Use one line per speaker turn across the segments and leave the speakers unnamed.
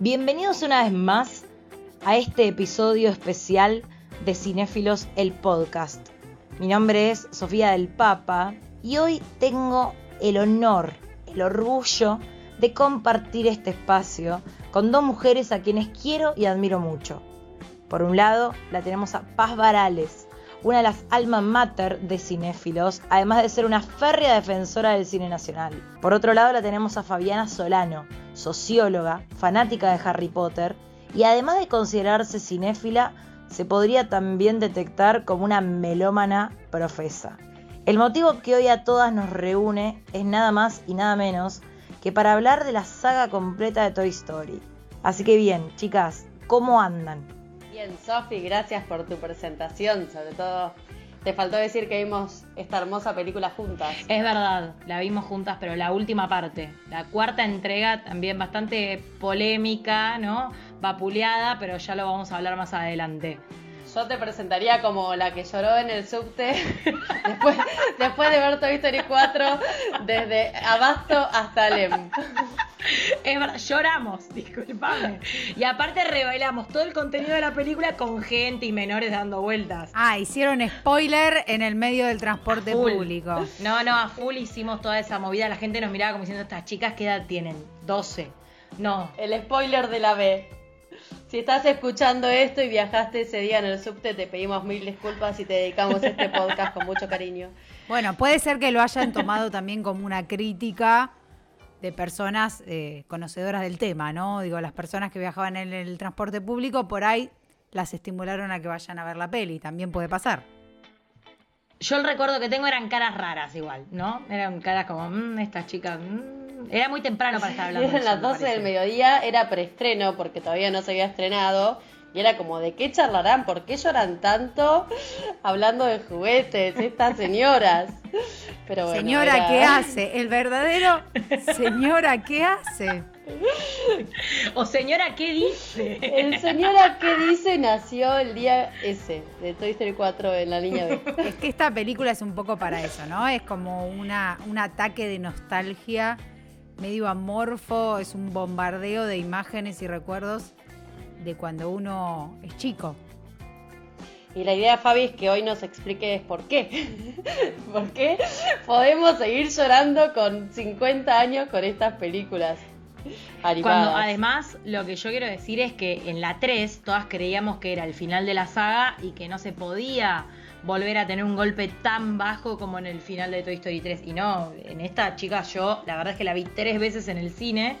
Bienvenidos una vez más a este episodio especial de Cinéfilos el Podcast. Mi nombre es Sofía del Papa y hoy tengo el honor, el orgullo de compartir este espacio con dos mujeres a quienes quiero y admiro mucho. Por un lado, la tenemos a Paz Varales, una de las alma mater de cinéfilos, además de ser una férrea defensora del cine nacional. Por otro lado, la tenemos a Fabiana Solano, socióloga, fanática de Harry Potter, y además de considerarse cinéfila, se podría también detectar como una melómana profesa. El motivo que hoy a todas nos reúne es nada más y nada menos que para hablar de la saga completa de Toy Story. Así que bien, chicas, ¿cómo andan?
Bien, Sofi, gracias por tu presentación, sobre todo te faltó decir que vimos esta hermosa película juntas.
Es verdad, la vimos juntas, pero la última parte, la cuarta entrega también bastante polémica, ¿no? Vapuleada, pero ya lo vamos a hablar más adelante.
Yo te presentaría como la que lloró en el subte después, después de ver Toy Story 4 desde Abasto hasta Lem.
Es verdad, lloramos, disculpame. Y aparte revelamos todo el contenido de la película con gente y menores dando vueltas.
Ah, hicieron spoiler en el medio del transporte público.
No, no, a full hicimos toda esa movida. La gente nos miraba como diciendo, estas chicas, ¿qué edad tienen? 12. No.
El spoiler de la B. Si estás escuchando esto y viajaste ese día en el subte, te pedimos mil disculpas y te dedicamos este podcast con mucho cariño.
Bueno, puede ser que lo hayan tomado también como una crítica de personas eh, conocedoras del tema, ¿no? Digo, las personas que viajaban en el transporte público por ahí las estimularon a que vayan a ver la peli, también puede pasar.
Yo el recuerdo que tengo eran caras raras igual, ¿no? Eran caras como, mmm, estas chicas, mmm. Era muy temprano para estar hablando.
Eran las 12 del mediodía, era preestreno porque todavía no se había estrenado. Y era como, ¿de qué charlarán? ¿Por qué lloran tanto hablando de juguetes estas señoras?
Pero señora, ¿qué hace? El verdadero señora, ¿qué hace?
O señora, ¿qué dice?
El señora, ¿qué dice? nació el día ese, de Toy Story 4 en la línea B.
Es que esta película es un poco para eso, ¿no? Es como una, un ataque de nostalgia medio amorfo, es un bombardeo de imágenes y recuerdos de cuando uno es chico.
Y la idea, Fabi, es que hoy nos expliques por qué. ¿Por qué podemos seguir llorando con 50 años con estas películas?
Cuando además lo que yo quiero decir es que en la 3 todas creíamos que era el final de la saga y que no se podía volver a tener un golpe tan bajo como en el final de Toy Story 3. Y no, en esta chica yo la verdad es que la vi tres veces en el cine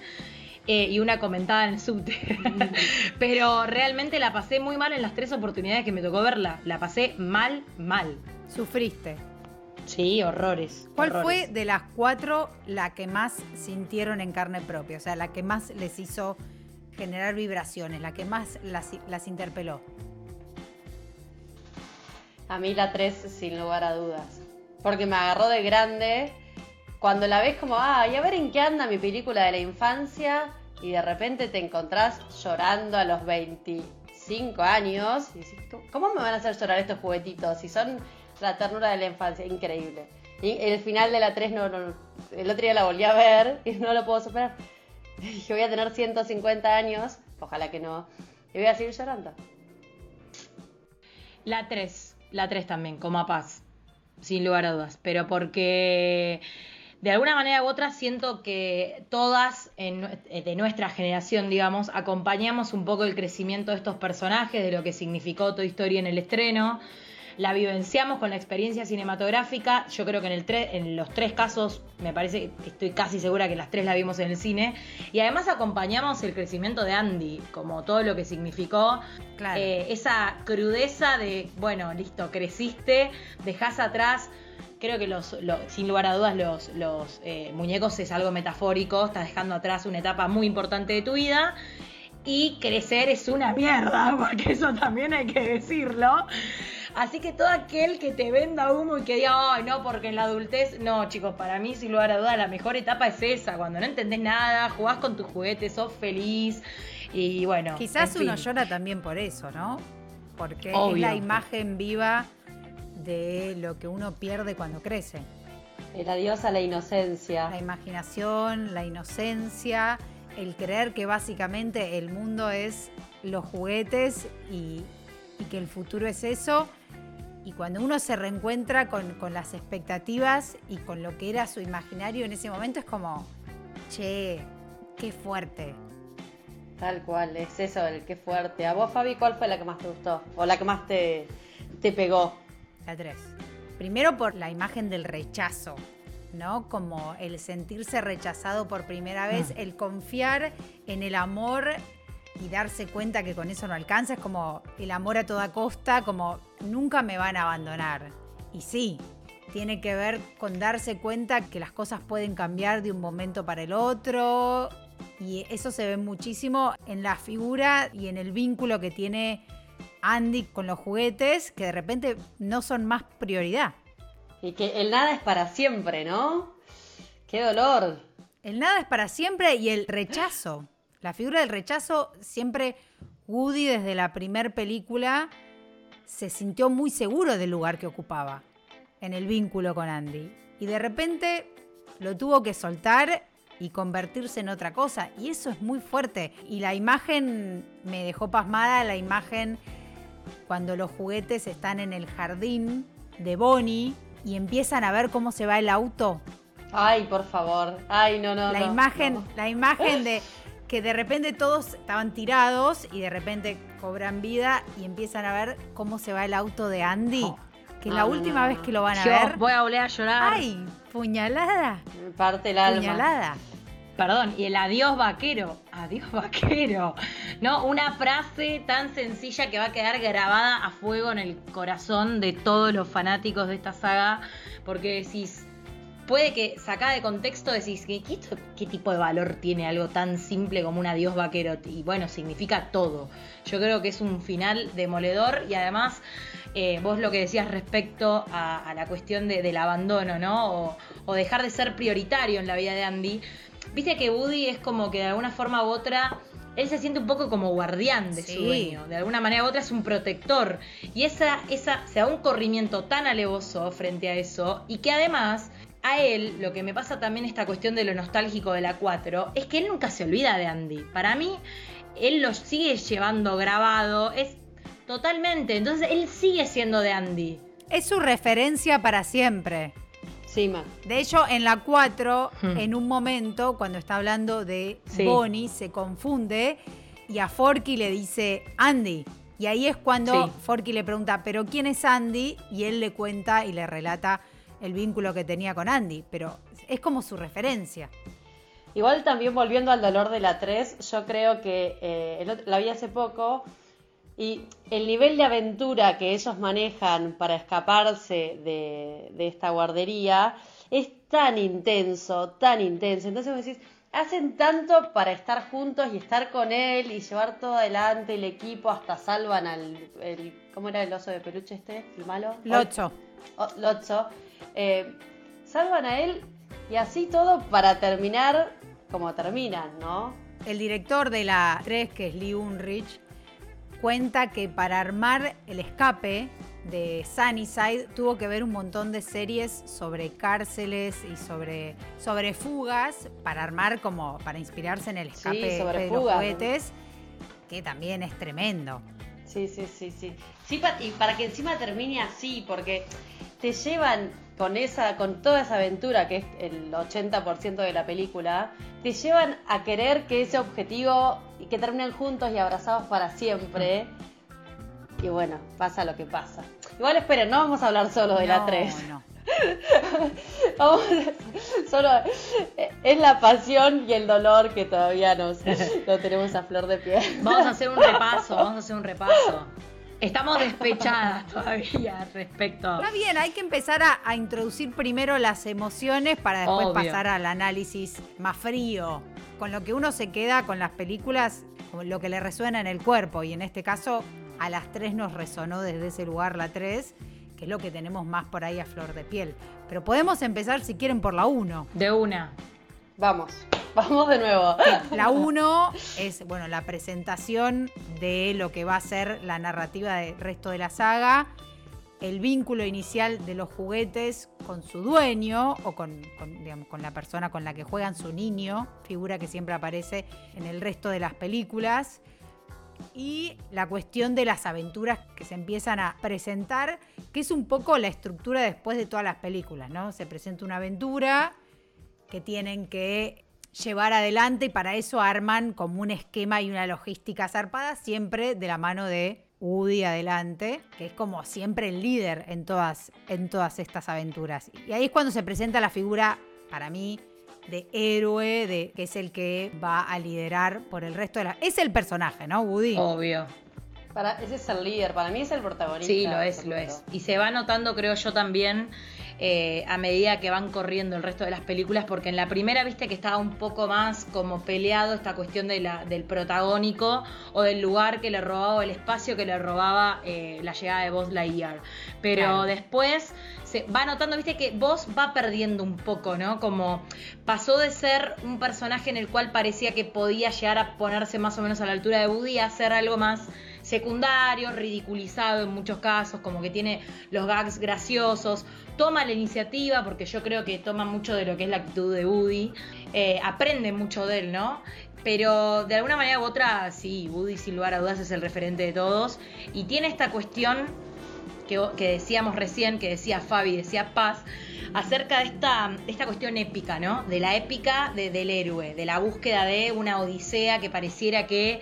eh, y una comentada en el subte. Pero realmente la pasé muy mal en las tres oportunidades que me tocó verla. La pasé mal, mal.
Sufriste.
Sí, horrores.
¿Cuál fue de las cuatro la que más sintieron en carne propia? O sea, la que más les hizo generar vibraciones, la que más las, las interpeló.
A mí la tres, sin lugar a dudas. Porque me agarró de grande cuando la ves como, ah, y a ver en qué anda mi película de la infancia, y de repente te encontrás llorando a los 25 años, y decís, ¿cómo me van a hacer llorar estos juguetitos? Si son la ternura de la infancia, increíble. Y el final de la 3, no, no, el otro día la volví a ver y no lo puedo superar. Dije, voy a tener 150 años, ojalá que no, y voy a seguir llorando.
La 3, la 3 también, como a paz, sin lugar a dudas, pero porque de alguna manera u otra siento que todas eh, de nuestra generación, digamos, acompañamos un poco el crecimiento de estos personajes, de lo que significó Toy Story en el estreno. La vivenciamos con la experiencia cinematográfica. Yo creo que en, el en los tres casos, me parece que estoy casi segura que las tres la vimos en el cine. Y además acompañamos el crecimiento de Andy, como todo lo que significó. Eh, esa crudeza de, bueno, listo, creciste, dejás atrás creo que los, sin lugar a dudas los, los eh, muñecos es algo metafórico, estás dejando atrás una etapa muy importante de tu vida. Y crecer es una mierda, porque eso también hay que decirlo. Así que todo aquel que te venda humo y que diga, ay, no, porque en la adultez, no, chicos, para mí, sin lugar a dudas, la mejor etapa es esa, cuando no entendés nada, jugás con tus juguetes, sos feliz. Y bueno.
Quizás uno llora también por eso, ¿no? Porque es la imagen viva de lo que uno pierde cuando crece.
El adiós a la inocencia.
La imaginación, la inocencia, el creer que básicamente el mundo es los juguetes y, y que el futuro es eso. Y cuando uno se reencuentra con, con las expectativas y con lo que era su imaginario en ese momento, es como, che, qué fuerte.
Tal cual, es eso, el qué fuerte. ¿A vos, Fabi, cuál fue la que más te gustó? ¿O la que más te, te pegó?
La 3. Primero por la imagen del rechazo, ¿no? Como el sentirse rechazado por primera vez, el confiar en el amor y darse cuenta que con eso no alcanza, es como el amor a toda costa, como nunca me van a abandonar. Y sí, tiene que ver con darse cuenta que las cosas pueden cambiar de un momento para el otro. Y eso se ve muchísimo en la figura y en el vínculo que tiene Andy con los juguetes, que de repente no son más prioridad.
Y que el nada es para siempre, ¿no? ¡Qué dolor!
El nada es para siempre y el rechazo. La figura del rechazo, siempre Woody desde la primer película se sintió muy seguro del lugar que ocupaba en el vínculo con Andy. Y de repente lo tuvo que soltar y convertirse en otra cosa. Y eso es muy fuerte. Y la imagen me dejó pasmada, la imagen cuando los juguetes están en el jardín de Bonnie y empiezan a ver cómo se va el auto.
Ay, por favor. Ay, no, no.
La
no,
imagen,
no.
la imagen de que de repente todos estaban tirados y de repente cobran vida y empiezan a ver cómo se va el auto de Andy. Que
No,
la
no,
última
no,
vez que lo van a
Yo
ver.
voy a volver a llorar.
¡Ay! Puñalada.
Me parte el alma.
Puñalada.
Perdón, y el adiós vaquero, adiós vaquero. No, una frase tan sencilla que va a quedar grabada a fuego en el corazón de todos los fanáticos de esta saga, porque decís, puede que sacada de contexto decís, ¿qué, tipo de valor tiene algo tan simple como un adiós vaquero? Y bueno, significa todo. Yo creo que es un final demoledor y además eh, vos lo que decías respecto a, la cuestión de- del abandono, ¿no? O, o dejar de ser prioritario en la vida de Andy. Viste que Woody es como que de alguna forma u otra, él se siente un poco como guardián de
Sí.
su dueño. De alguna manera u otra es un protector. Y esa, esa, se da un corrimiento tan alevoso frente a eso. Y que además, a él, lo que me pasa también esta cuestión de lo nostálgico de la 4, es que él nunca se olvida de Andy. Para mí, él lo sigue llevando grabado. Es totalmente. Entonces, él sigue siendo de Andy.
Es su referencia para siempre. De hecho, en la 4,
Hmm.
en un momento, cuando está hablando de
Sí.
Bonnie, se confunde y a Forky le dice Andy. Y ahí es cuando
Sí.
Forky le pregunta, ¿pero quién es Andy? Y él le cuenta y le relata el vínculo que tenía con Andy. Pero es como su referencia.
Igual también volviendo al dolor de la 3, yo creo que eh, el otro- la vi hace poco y el nivel de aventura que ellos manejan para escaparse de, de esta guardería es tan intenso, tan intenso. Entonces vos decís, hacen tanto para estar juntos y estar con él y llevar todo adelante, el equipo, hasta salvan al... El, ¿Cómo era el oso de peluche este? ¿El malo?
Locho.
O- Lotso, eh, salvan a él y así todo para terminar como terminan, ¿no?
El director de la 3, que es Lee Unrich, cuenta que para armar el escape de Sunnyside tuvo que ver un montón de series sobre cárceles y sobre, sobre fugas para armar como para inspirarse en el
Sí,
escape
sobre
de los juguetes, que también es tremendo.
Sí, sí, sí, sí. Sí, y para que encima termine así, porque te llevan con esa, con toda esa aventura que es el 80% de la película, te llevan a querer que ese objetivo y que terminen juntos y abrazados para siempre. Y bueno, pasa lo que pasa. Igual esperen, no vamos a hablar solo de la
No,
3.
no.
Vamos, solo eh, es la pasión y el dolor que todavía nos lo tenemos a flor de piel.
Vamos a hacer un repaso, vamos a hacer un repaso. Estamos despechadas todavía respecto.
Está bien, hay que empezar a, a introducir primero las emociones para después
Obvio.
pasar al análisis más frío. Con lo que uno se queda con las películas, con lo que le resuena en el cuerpo. Y en este caso, a las tres nos resonó desde ese lugar la 3, que es lo que tenemos más por ahí a flor de piel. Pero podemos empezar, si quieren, por la 1.
De una.
Vamos, vamos de nuevo.
La 1 es, bueno, la presentación de lo que va a ser la narrativa del resto de la saga. el vínculo inicial de los juguetes con su dueño o con, con, la persona con la que juegan su niño, figura que siempre aparece en el resto de las películas, y la cuestión de las aventuras que se empiezan a presentar, que es un poco la estructura después de todas las películas, ¿no? Se presenta una aventura que tienen que llevar adelante y para eso arman como un esquema y una logística zarpada, siempre de la mano de Woody adelante, que es como siempre el líder en todas, en todas estas aventuras. Y ahí es cuando se presenta la figura, para mí, de héroe, de, que es el que va a liderar por el resto de la... Es el personaje, ¿no, Woody?
Obvio.
Para, ese es el líder, para mí es el protagonista.
Sí, lo es, lo es. Y se va notando, creo yo también, eh, a medida que van corriendo el resto de las películas, porque en la primera viste que estaba un poco más como peleado esta cuestión de la, del protagónico o del lugar que le robaba, el espacio que le robaba eh, la llegada de Buzz Lightyear. Pero después se va notando, viste, que Buzz va perdiendo un poco, ¿no? Como pasó de ser un personaje en el cual parecía que podía llegar a ponerse más o menos a la altura de Woody a ser algo más secundario, ridiculizado en muchos casos, como que tiene los gags graciosos, toma la iniciativa, porque yo creo que toma mucho de lo que es la actitud de Woody, eh, aprende mucho de él, ¿no? Pero de alguna manera u otra, sí, Woody sin lugar a dudas es el referente de todos y tiene esta cuestión que, decíamos recién, que decía Fabi, decía Paz, acerca de esta, esta cuestión épica, ¿no? De la épica del héroe, de la búsqueda de una odisea que pareciera que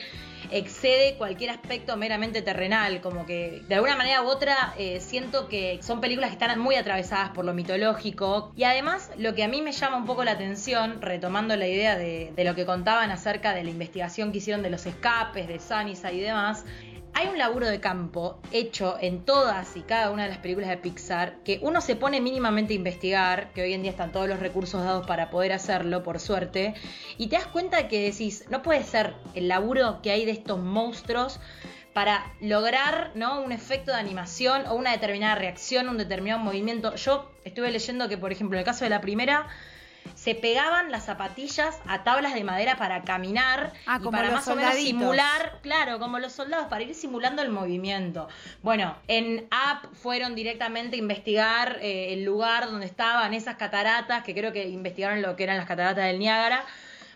excede cualquier aspecto meramente terrenal, como que de alguna manera u otra eh, siento que son películas que están muy atravesadas por lo mitológico. Y además lo que a mí me llama un poco la atención, retomando la idea de, de lo que contaban acerca de la investigación que hicieron de los escapes de Sanisa y demás, hay un laburo de campo hecho en todas y cada una de las películas de Pixar que uno se pone mínimamente a investigar, que hoy en día están todos los recursos dados para poder hacerlo, por suerte, y te das cuenta que decís, no puede ser el laburo que hay de estos monstruos para lograr ¿no? un efecto de animación o una determinada reacción, un determinado movimiento. Yo estuve leyendo que, por ejemplo, en el caso de la primera, se pegaban las zapatillas a tablas de madera para caminar
ah,
y para más o menos simular, claro, como los soldados, para ir simulando el movimiento. Bueno, en App fueron directamente a investigar eh, el lugar donde estaban esas cataratas, que creo que investigaron lo que eran las cataratas del Niágara.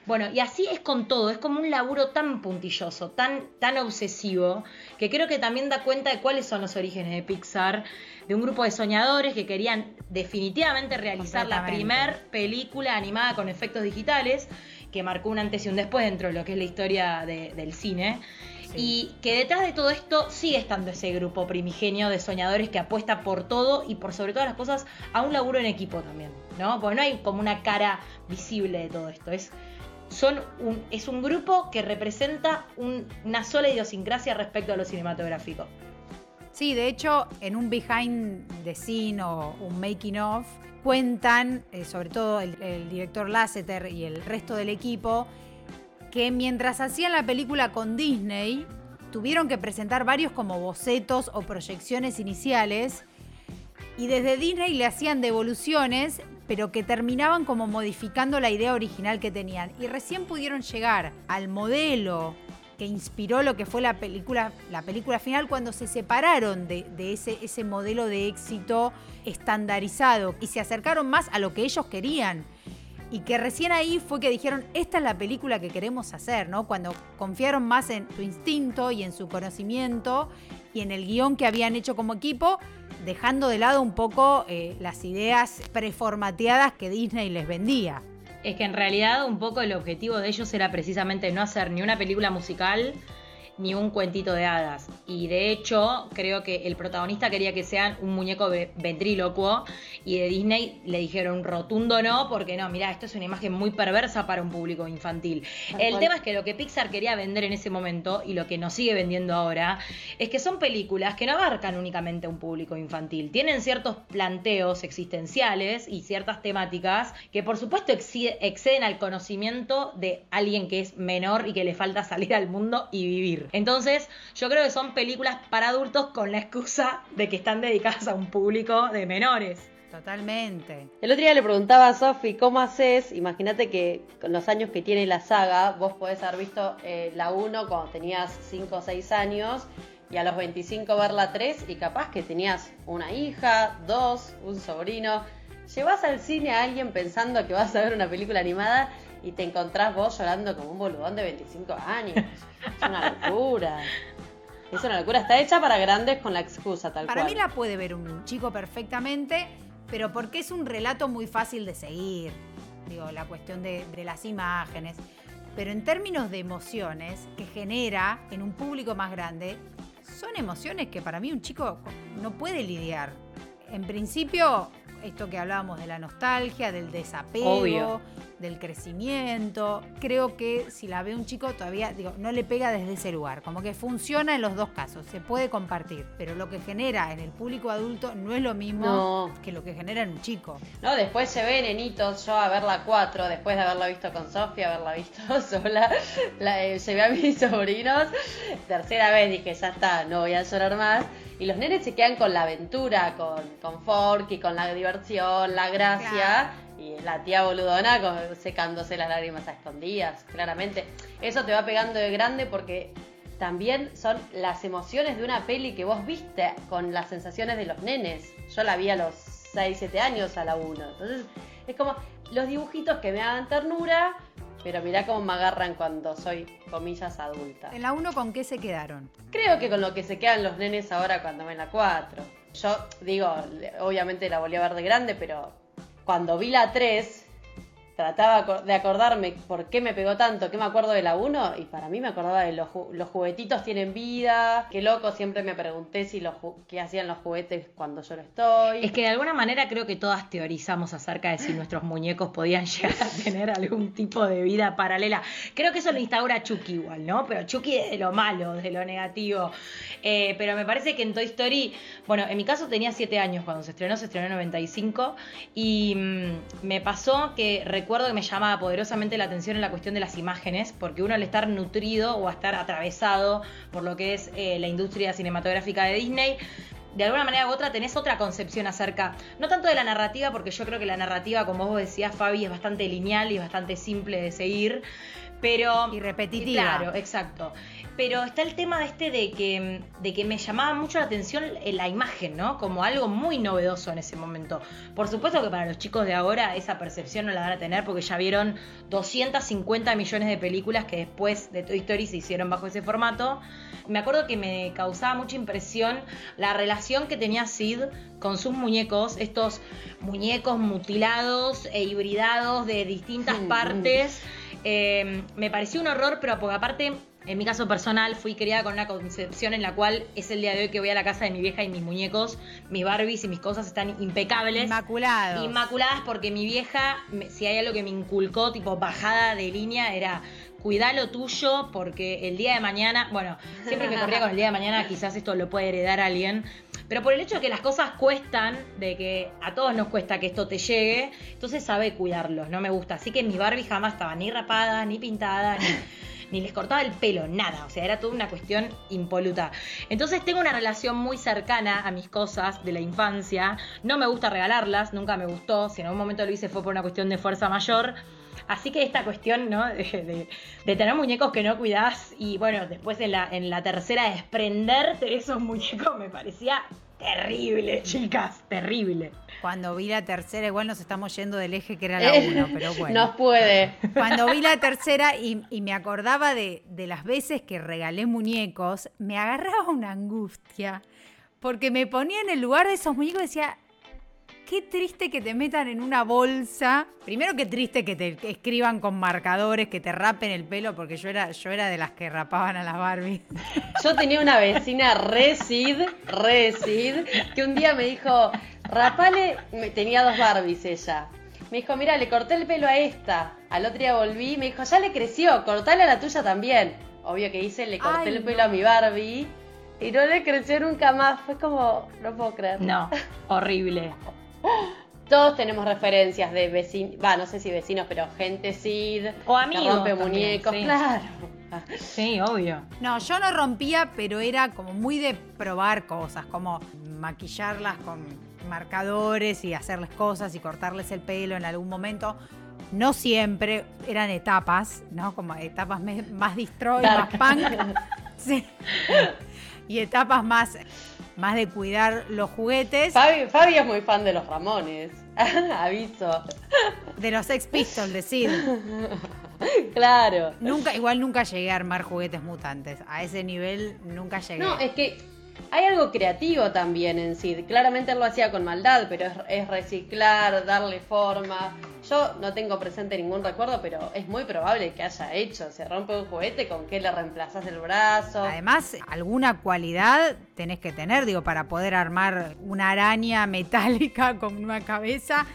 Bueno, y así es con todo, es como un laburo tan puntilloso, tan, tan obsesivo, que creo que también da cuenta de cuáles son los orígenes de Pixar de un grupo de soñadores que querían definitivamente realizar la primer película animada con efectos digitales, que marcó un antes y un después dentro de lo que es la historia del cine. Y que detrás de todo esto sigue estando ese grupo primigenio de soñadores que apuesta por todo y por sobre todas las cosas a un laburo en equipo también, ¿no? Porque no hay como una cara visible de todo esto. Es, son un, es un grupo que representa una sola idiosincrasia respecto a lo cinematográfico.
Sí, de hecho, en un behind the scene o un making of, cuentan, eh, sobre todo el, director Lasseter y el resto del equipo, que mientras hacían la película con Disney, tuvieron que presentar varios como bocetos o proyecciones iniciales y desde Disney le hacían devoluciones, pero que terminaban como modificando la idea original que tenían. Y recién pudieron llegar al modelo que inspiró lo que fue la película, la película final cuando se separaron de, ese, ese modelo de éxito estandarizado y se acercaron más a lo que ellos querían. Y que recién ahí fue que dijeron, esta es la película que queremos hacer, ¿no? Cuando confiaron más en su instinto y en su conocimiento y en el guion que habían hecho como equipo, dejando de lado un poco eh, las ideas preformateadas que Disney les vendía.
Es que en realidad un poco el objetivo de ellos era precisamente no hacer ni una película musical ni un cuentito de hadas. Y de hecho, creo que el protagonista quería que sean un muñeco ventrílocuo y de Disney le dijeron rotundo no, porque no, mira, esto es una imagen muy perversa para un público infantil. el tema es que lo que Pixar quería vender en ese momento y lo que nos sigue vendiendo ahora es que son películas que no abarcan únicamente a un público infantil. Tienen ciertos planteos existenciales y ciertas temáticas que por supuesto exceden al conocimiento de alguien que es menor y que le falta salir al mundo y vivir. Entonces, yo creo que son películas para adultos con la excusa de que están dedicadas a un público de menores.
Totalmente.
El otro día le preguntaba a Sofi, ¿cómo haces? Imagínate que con los años que tiene la saga, vos podés haber visto eh, la 1 cuando tenías 5 o 6 años y a los 25 ver la 3 y capaz que tenías una hija, dos, un sobrino. Llevas al cine a alguien pensando que vas a ver una película animada y te encontrás vos llorando como un boludón de 25 años. Es una locura. Es una locura. Está hecha para grandes con la excusa, tal
Para
cual.
mí la puede ver un chico perfectamente, pero porque es un relato muy fácil de seguir. Digo, la cuestión de, de las imágenes. Pero en términos de emociones que genera en un público más grande, son emociones que para mí un chico no puede lidiar. En principio, esto que hablábamos de la nostalgia, del desapego,
Obvio.
Del crecimiento, creo que si la ve un chico todavía, digo, no le pega desde ese lugar. Como que funciona en los dos casos, se puede compartir, pero lo que genera en el público adulto no es lo mismo
No.
que lo que genera en un chico.
No, después se ve nenitos, yo a ver la 4, después de haberla visto con Sofía, haberla visto sola, la, eh, llevé a mis sobrinos, tercera vez dije, ya está, no voy a llorar más. Y los nenes se quedan con la aventura, con, con Forky, con la diversión, la gracia.
Claro.
Y la tía boludona secándose las lágrimas a escondidas, claramente. Eso te va pegando de grande porque también son las emociones de una peli que vos viste con las sensaciones de los nenes. Yo la vi a los 6, 7 años a la 1. Entonces es como los dibujitos que me hagan ternura, pero mirá cómo me agarran cuando soy, comillas, adulta.
En la 1, ¿con qué se quedaron?
Creo que con lo que se quedan los nenes ahora cuando ven la 4. Yo digo, obviamente la volví a ver de grande, pero cuando vi la 3, trataba de acordarme por qué me pegó tanto, qué me acuerdo de la 1, y para mí me acordaba de los, ju- los juguetitos tienen vida, qué loco, siempre me pregunté si los qué hacían los juguetes cuando yo no estoy.
Es que de alguna manera creo que todas teorizamos acerca de si nuestros muñecos podían llegar a tener algún tipo de vida paralela. Creo que eso lo instaura Chucky igual, ¿no? Pero Chucky de lo malo, de lo negativo. Eh, pero me parece que en Toy Story, bueno, en mi caso tenía 7 años cuando se estrenó, se estrenó en 95, y mm, me pasó que recuerdo que me llamaba poderosamente la atención en la cuestión de las imágenes, porque uno al estar nutrido o a estar atravesado por lo que es eh, la industria cinematográfica de Disney, de alguna manera u otra tenés otra concepción acerca, no tanto de la narrativa, porque yo creo que la narrativa, como vos decías, Fabi, es bastante lineal y bastante simple de seguir, pero...
Y repetitiva.
Claro, exacto. Pero está el tema de este de que, de que me llamaba mucho la atención eh, la imagen, ¿no? Como algo muy novedoso en ese momento. Por supuesto que para los chicos de ahora esa percepción no la van a tener porque ya vieron 250 millones de películas que después de Toy Story se hicieron bajo ese formato. Me acuerdo que me causaba mucha impresión la relación que tenía Sid con sus muñecos, estos muñecos mutilados e hibridados de distintas
Mm,
partes. Eh, me pareció un horror, pero porque aparte, en mi caso personal, fui criada con una concepción en la cual es el día de hoy que voy a la casa de mi vieja y mis muñecos, mis Barbies y mis cosas están impecables.
Inmaculados.
Inmaculadas porque mi vieja, si hay algo que me inculcó, tipo bajada de línea, era cuidá lo tuyo porque el día de mañana, bueno, siempre me corría con el día de mañana, quizás esto lo puede heredar alguien, pero por el hecho de que las cosas cuestan, de que a todos nos cuesta que esto te llegue, entonces sabe cuidarlos, no me gusta. Así que mi Barbie jamás estaba ni rapada, ni pintada, ni, ni les cortaba el pelo, nada. O sea, era toda una cuestión impoluta. Entonces tengo una relación muy cercana a mis cosas de la infancia. No me gusta regalarlas, nunca me gustó. Si en algún momento lo hice fue por una cuestión de fuerza mayor. Así que esta cuestión, ¿no? De, de- tener muñecos que no cuidás y bueno, después en la, en la tercera desprenderte de esos muñecos me parecía terrible, chicas, terrible.
Cuando vi la tercera, igual nos estamos yendo del eje que era la 1, pero bueno.
Nos puede.
Cuando vi la tercera y, y me acordaba de, de las veces que regalé muñecos, me agarraba una angustia. Porque me ponía en el lugar de esos muñecos y decía, qué triste que te metan en una bolsa. Primero qué triste que te escriban con marcadores, que te rapen el pelo, porque yo era, yo era de las que rapaban a las Barbie.
Yo tenía una vecina re Sid, re Sid, que un día me dijo, rapale, tenía dos Barbies ella. Me dijo, mira, le corté el pelo a esta. Al otro día volví, me dijo, ya le creció, cortale a la tuya también. Obvio que hice, le corté
Ay,
el
no.
pelo a mi Barbie y no le creció nunca más. Fue como, no puedo creer.
No, horrible.
Todos tenemos referencias de vecinos, va, no sé si vecinos, pero gente Sid,
O
que
amigos
rompe
también,
muñecos,
sí.
claro.
Sí, obvio.
No, yo no rompía, pero era como muy de probar cosas, como maquillarlas con marcadores y hacerles cosas y cortarles el pelo en algún momento. No siempre, eran etapas, ¿no? Como etapas más destroy, más punk. Sí. y etapas más, más de cuidar los juguetes.
Fabi, Fabi es muy fan de los Ramones. Aviso.
De los Sex Pistols, de Sid.
Claro.
Nunca, igual nunca llegué a armar juguetes mutantes. A ese nivel nunca llegué.
No, es que hay algo creativo también en Sid. Claramente él lo hacía con maldad, pero es, es reciclar, darle forma. Yo no tengo presente ningún recuerdo, pero es muy probable que haya hecho. Se rompe un juguete, ¿con qué le reemplazas el brazo?
Además, alguna cualidad tenés que tener, digo, para poder armar una araña metálica con una cabeza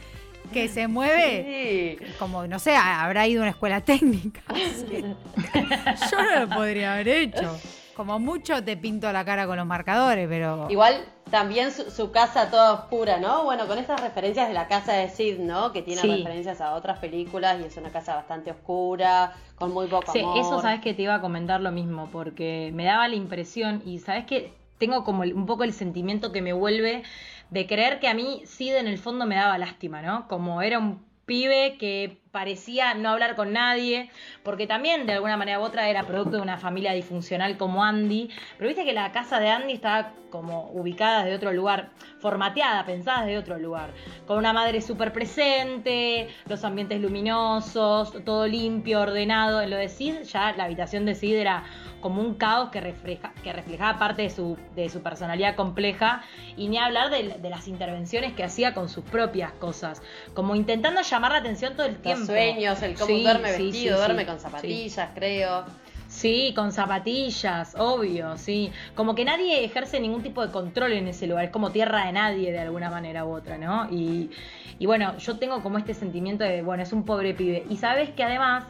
que se mueve
Sí.
como, no sé, habrá ido a una escuela técnica. Sí. Yo no lo podría haber hecho. Como mucho te pinto la cara con los marcadores, pero...
Igual también su, su casa toda oscura, ¿no? Bueno, con estas referencias de la casa de Sid, ¿no? Que tiene
Sí.
referencias a otras películas y es una casa bastante oscura, con muy poco
Sí,
amor.
eso sabes que te iba a comentar lo mismo, porque me daba la impresión y sabes que tengo como un poco el sentimiento que me vuelve de creer que a mí Sid en el fondo me daba lástima, ¿no? Como era un pibe que parecía no hablar con nadie, porque también de alguna manera u otra era producto de una familia disfuncional como Andy, pero viste que la casa de Andy estaba como ubicada de otro lugar, formateada, pensada de otro lugar, con una madre súper presente, los ambientes luminosos, todo limpio, ordenado, en lo de Sid ya la habitación de Sid era como un caos que, refleja, que reflejaba parte de su, de su personalidad compleja y ni hablar de, de las intervenciones que hacía con sus propias cosas, como intentando llamar la atención todo el
Los
tiempo.
sueños, el cómo
Sí,
duerme
sí,
vestido,
sí,
duerme con zapatillas, creo.
Sí, con zapatillas, obvio, sí. Como que nadie ejerce ningún tipo de control en ese lugar, es como tierra de nadie de alguna manera u otra, ¿no? Y, y bueno, yo tengo como este sentimiento de, bueno, es un pobre pibe. Y sabes que además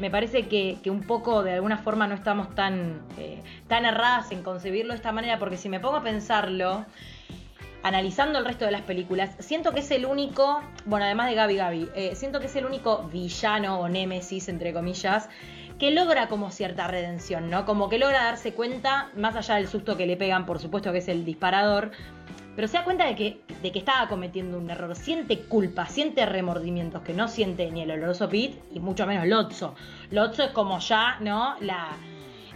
me parece que, que un poco de alguna forma no estamos tan, eh, tan erradas en concebirlo de esta manera, porque si me pongo a pensarlo, analizando el resto de las películas, siento que es el único, bueno, además de Gabi Gabi, eh, siento que es el único villano o némesis, entre comillas, que logra como cierta redención, ¿no? Como que logra darse cuenta, más allá del susto que le pegan, por supuesto que es el disparador, pero se da cuenta de que, de que estaba cometiendo un error. Siente culpa, siente remordimientos que no siente ni el oloroso Pete y mucho menos Lotso. Lotso es como ya, ¿no? La,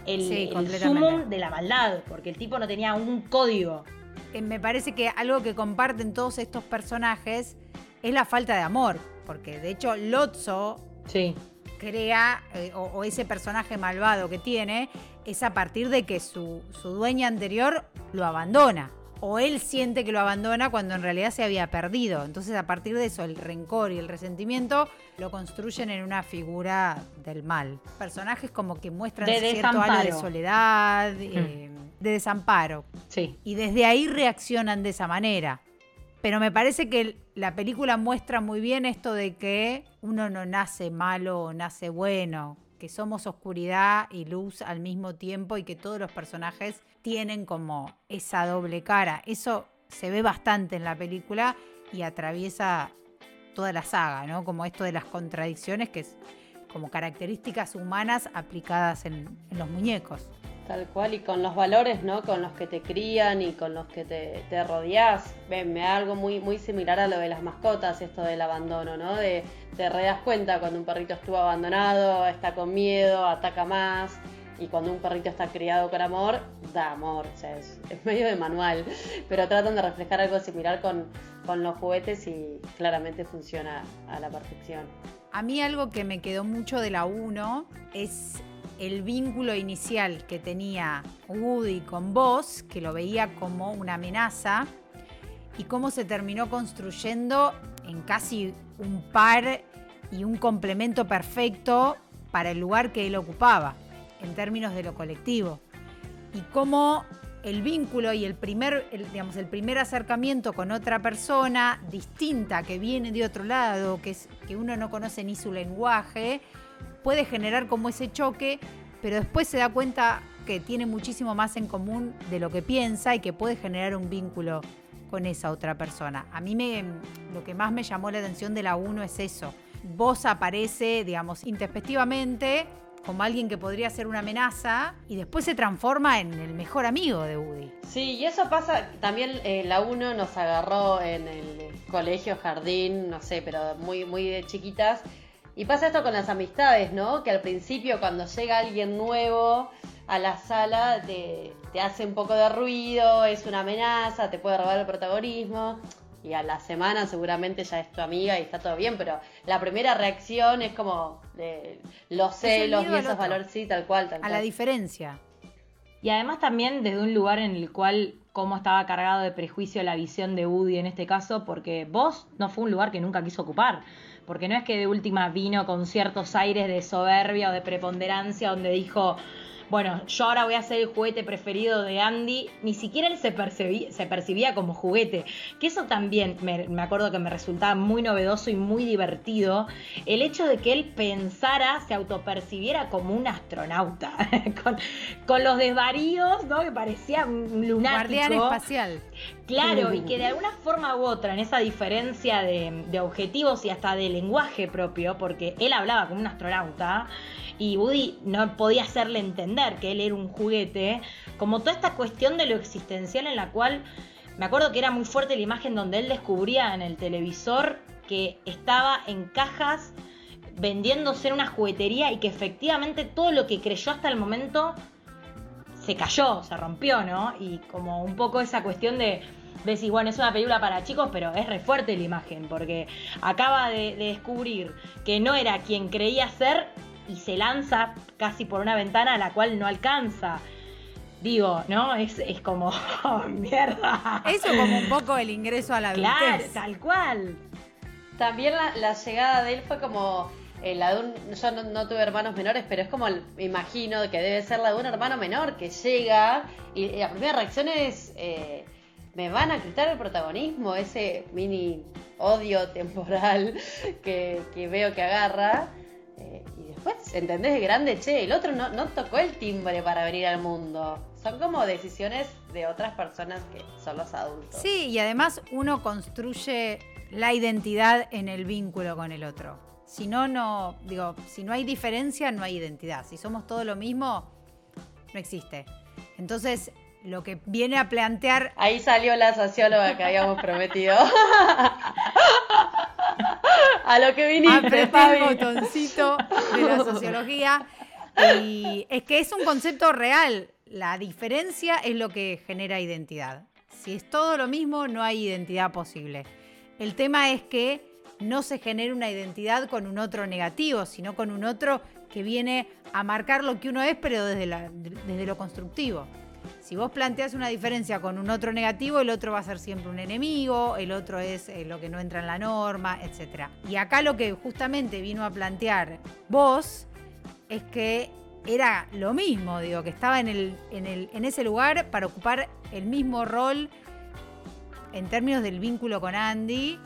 el,
Sí,
el
completamente.
sumum de la maldad, porque el tipo no tenía un código.
Eh, me parece que algo que comparten todos estos personajes es la falta de amor. Porque de hecho Lotso
Sí.
crea, eh, o, o ese personaje malvado que tiene, es a partir de que su, su dueña anterior lo abandona. O él siente que lo abandona cuando en realidad se había perdido. Entonces a partir de eso el rencor y el resentimiento lo construyen en una figura del mal. Personajes como que muestran
De
cierto halo de soledad, eh, de desamparo.
Sí.
Y desde ahí reaccionan de esa manera. Pero me parece que la película muestra muy bien esto de que uno no nace malo o nace bueno, que somos oscuridad y luz al mismo tiempo y que todos los personajes tienen como esa doble cara. Eso se ve bastante en la película y atraviesa toda la saga, ¿no? Como esto de las contradicciones que es como características humanas aplicadas en, los muñecos.
Tal cual, y con los valores, ¿no? Con los que te crían y con los que te, te rodeás. Me da algo muy, muy similar a lo de las mascotas, esto del abandono, ¿no? De te re das cuenta cuando un perrito estuvo abandonado, está con miedo, ataca más. Y cuando un perrito está criado con amor, da amor. O sea, es, medio de manual. Pero tratan de reflejar algo similar con, con los juguetes y claramente funciona a la perfección.
A mí algo que me quedó mucho de la 1 es el vínculo inicial que tenía Woody con vos, que lo veía como una amenaza, y cómo se terminó construyendo en casi un par y un complemento perfecto para el lugar que él ocupaba, en términos de lo colectivo. Y cómo el vínculo y el primer, el, digamos, el primer acercamiento con otra persona distinta que viene de otro lado, que, es, que uno no conoce ni su lenguaje, puede generar como ese choque, pero después se da cuenta que tiene muchísimo más en común de lo que piensa y que puede generar un vínculo con esa otra persona. A mí me, lo que más me llamó la atención de la 1 es eso. Vos aparece, digamos, intempestivamente como alguien que podría ser una amenaza y después se transforma en el mejor amigo de Woody.
Sí, y eso pasa, también eh, la 1 nos agarró en el colegio, jardín, no sé, pero muy, muy de chiquitas. Y pasa esto con las amistades, ¿no? Que al principio cuando llega alguien nuevo, a la sala te, te hace un poco de ruido, es una amenaza, te puede robar el protagonismo. Y a la semana seguramente ya es tu amiga y está todo bien, pero la primera reacción es como de los celos y esos valores, sí, tal cual, tal
A
cual.
la diferencia.
Y además también desde un lugar en el cual cómo estaba cargado de prejuicio la visión de Woody en este caso, porque vos no fue un lugar que nunca quiso ocupar. Porque no es que de última vino con ciertos aires de soberbia o de preponderancia donde dijo, bueno, yo ahora voy a ser el juguete preferido de Andy. Ni siquiera él se, percibí- se percibía como juguete. Que eso también me, me acuerdo que me resultaba muy novedoso y muy divertido. El hecho de que él pensara, se autopercibiera como un astronauta. con, con los desvaríos, ¿no? Que parecía un lunático.
Guardián espacial.
Claro, y que de alguna forma u otra, en esa diferencia de, de objetivos y hasta de lenguaje propio, porque él hablaba como un astronauta y Woody no podía hacerle entender que él era un juguete, como toda esta cuestión de lo existencial en la cual me acuerdo que era muy fuerte la imagen donde él descubría en el televisor que estaba en cajas vendiéndose en una juguetería y que efectivamente todo lo que creyó hasta el momento se cayó, se rompió, ¿no? Y como un poco esa cuestión de decir, bueno, es una película para chicos, pero es re fuerte la imagen, porque acaba de, de descubrir que no era quien creía ser y se lanza casi por una ventana a la cual no alcanza. Digo, ¿no? Es, es como, oh, mierda.
Eso como un poco el ingreso a la
Claro,
adultez.
tal cual.
También la, la llegada de él fue como eh, la de un. Yo no, no tuve hermanos menores, pero es como, el- me imagino que debe ser la de un hermano menor que llega y, la primera reacción es. eh, me van a quitar el protagonismo, ese mini odio temporal que, que veo que agarra. Después entendés de grande, che, el otro no, no tocó el timbre para venir al mundo. Son como decisiones de otras personas que son los adultos.
Sí, y además uno construye la identidad en el vínculo con el otro. Si no, no, digo, si no hay diferencia, no hay identidad. Si somos todo lo mismo, no existe. Entonces, lo que viene a plantear
Ahí salió la socióloga que habíamos prometido. A lo que viniste,
apreté el botoncito de la sociología. Y es que es un concepto real. La diferencia es lo que genera identidad. Si es todo lo mismo, no hay identidad posible. El tema es que no se genere una identidad con un otro negativo, sino con un otro que viene a marcar lo que uno es, pero desde, la- desde lo constructivo. Si vos planteas una diferencia con un otro negativo, el otro va a ser siempre un enemigo, el otro es eh, lo que no entra en la norma, etc. Y acá lo que justamente vino a plantear vos es que era lo mismo, digo, que estaba en, el, en, el, en ese lugar para ocupar el mismo rol en términos del vínculo con Andy,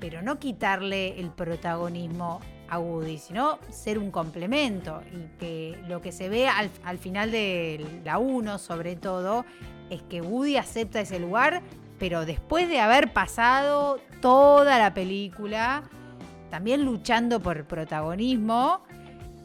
pero no quitarle el protagonismo a Woody, sino ser un complemento. Y que lo que se ve al, al final de la 1, sobre todo, es que Woody acepta ese lugar, pero después de haber pasado toda la película, también luchando por protagonismo,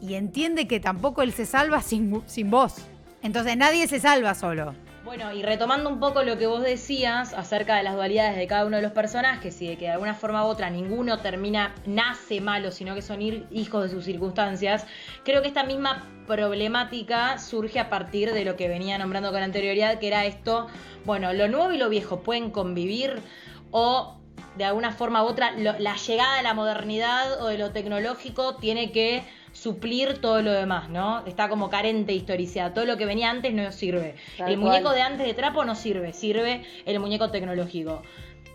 y entiende que tampoco él se salva sin, sin vos. Entonces nadie se salva solo.
Bueno, y retomando un poco lo que vos decías acerca de las dualidades de cada uno de los personajes y de que de alguna forma u otra ninguno termina, nace malo, sino que son hijos de sus circunstancias, creo que esta misma problemática surge a partir de lo que venía nombrando con anterioridad, que era esto, bueno, lo nuevo y lo viejo pueden convivir o de alguna forma u otra lo- la llegada de la modernidad o de lo tecnológico tiene que suplir todo lo demás, ¿no? Está como carente de historicidad. Todo lo que venía antes no sirve.
Tal
el muñeco de antes de trapo no sirve, sirve el muñeco tecnológico.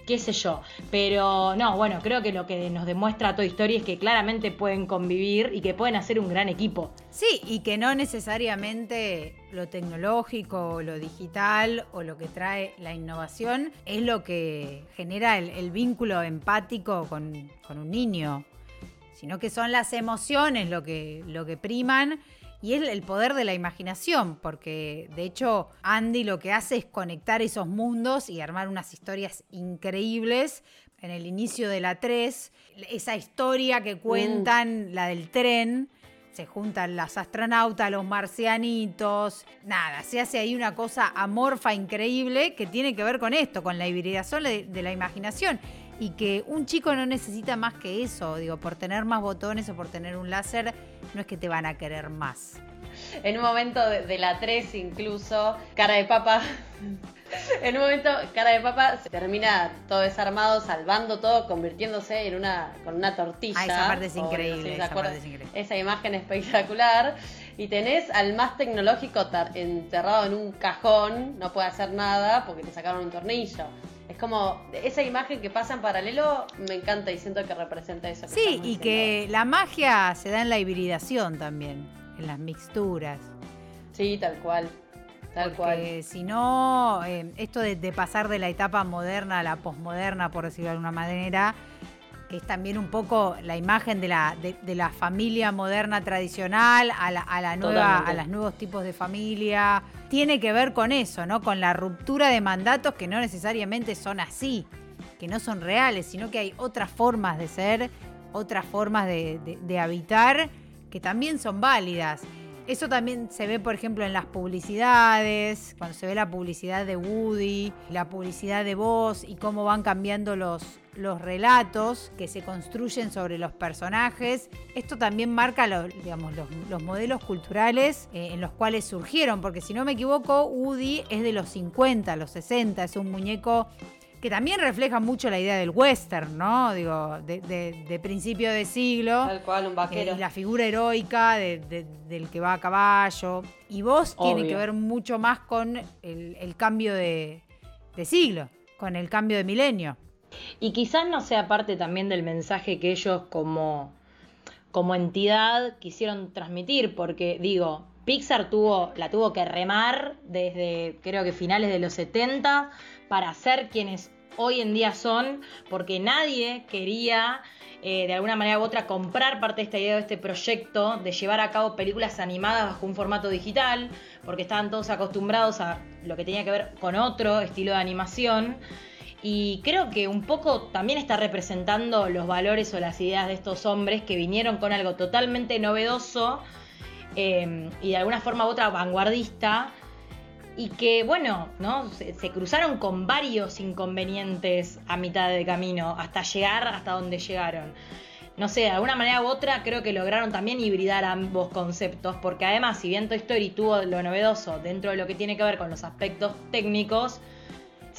Qué sé yo. Pero no, bueno, creo que lo que nos demuestra Toy Story es que claramente pueden convivir y que pueden hacer un gran equipo.
Sí, y que no necesariamente lo tecnológico, o lo digital o lo que trae la innovación es lo que genera el, el vínculo empático con, con un niño, sino que son las emociones lo que, lo que priman y es el poder de la imaginación, porque de hecho Andy lo que hace es conectar esos mundos y armar unas historias increíbles. En el inicio de la 3, esa historia que cuentan, la del tren, se juntan las astronautas, los marcianitos, nada, se hace ahí una cosa amorfa increíble que tiene que ver con esto, con la hibridación de la imaginación. Y que un chico no necesita más que eso, digo, por tener más botones o por tener un láser, no es que te van a querer más.
En un momento de, de la 3 incluso, cara de papa en un momento, cara de papa se termina todo desarmado, salvando todo, convirtiéndose en una con una tortilla.
Ah, esa parte es increíble. esa, parte es increíble.
esa imagen espectacular. Y tenés al más tecnológico enterrado en un cajón, no puede hacer nada porque le sacaron un tornillo. Es como esa imagen que pasa en paralelo, me encanta y siento que representa eso.
sí, y que la magia se da en la hibridación también, en las mixturas.
Sí, tal cual. Tal
Porque si no, eh, esto de, pasar de la etapa moderna a la posmoderna, por decirlo de alguna manera, que es también un poco la imagen de la, de, la familia moderna tradicional a la, a la nueva, a los nuevos tipos de familia, tiene que ver con eso, ¿no? Con la ruptura de mandatos que no necesariamente son así, que no son reales, sino que hay otras formas de ser, otras formas de habitar que también son válidas. Eso también se ve, por ejemplo, en las publicidades, cuando se ve la publicidad de Woody, la publicidad de voz y cómo van cambiando los, los relatos que se construyen sobre los personajes. Esto también marca los, digamos, los, modelos culturales eh, en los cuales surgieron, porque si no me equivoco, Woody es de los 50, los 60, es un muñeco que también refleja mucho la idea del western, ¿no? Digo, de, principio de siglo.
Tal cual, un vaquero.
Eh, la figura heroica del que va a caballo. Y vos tiene que ver mucho más con el, cambio de, siglo, con el cambio de milenio.
Y quizás no sea parte también del mensaje que ellos como, como entidad quisieron transmitir, porque digo, Pixar tuvo, la tuvo que remar desde creo que finales de los 70 para ser quienes hoy en día son, porque nadie quería eh, de alguna manera u otra comprar parte de esta idea de este proyecto de llevar a cabo películas animadas bajo un formato digital, porque estaban todos acostumbrados a lo que tenía que ver con otro estilo de animación. Y creo que un poco también está representando los valores o las ideas de estos hombres que vinieron con algo totalmente novedoso eh, y de alguna forma u otra vanguardista y que, bueno, ¿no? Se, cruzaron con varios inconvenientes a mitad de camino hasta llegar hasta donde llegaron. No sé, de alguna manera u otra creo que lograron también hibridar ambos conceptos, porque además, si bien Toy Story tuvo lo novedoso dentro de lo que tiene que ver con los aspectos técnicos,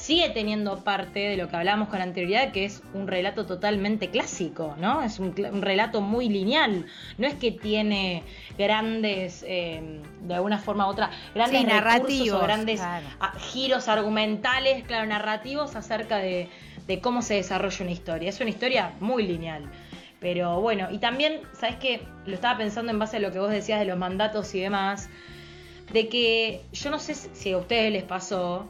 sigue teniendo parte de lo que hablamos con anterioridad, que es un relato totalmente clásico, ¿no? Es un, relato muy lineal. No es que tiene grandes, eh, de alguna forma u otra, grandes narrativos, o grandes giros argumentales, claro, narrativos acerca de, de cómo se desarrolla una historia. Es una historia muy lineal. Pero bueno, y también, ¿sabes qué? Lo estaba pensando en base a lo que vos decías de los mandatos y demás, de que yo no sé si a ustedes les pasó,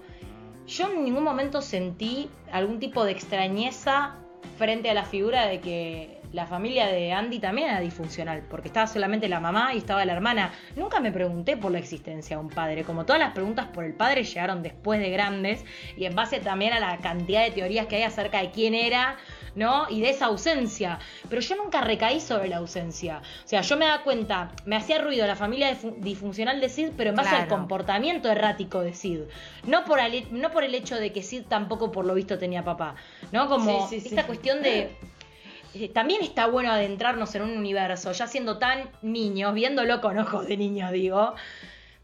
yo en ningún momento sentí algún tipo de extrañeza frente a la figura de que la familia de Andy también era disfuncional, porque estaba solamente la mamá y estaba la hermana. Nunca me pregunté por la existencia de un padre, como todas las preguntas por el padre llegaron después de grandes y en base también a la cantidad de teorías que hay acerca de quién era ¿no? Y de esa ausencia. Pero yo nunca recaí sobre la ausencia. O sea, yo me da cuenta, me hacía ruido la familia disfuncional de Sid, pero en base al comportamiento errático de Sid. No por, el, no por el hecho de que Sid tampoco por lo visto tenía papá, ¿no? Como esta cuestión de eh, también está bueno adentrarnos en un universo, ya siendo tan niños, viéndolo con ojos de niños, digo,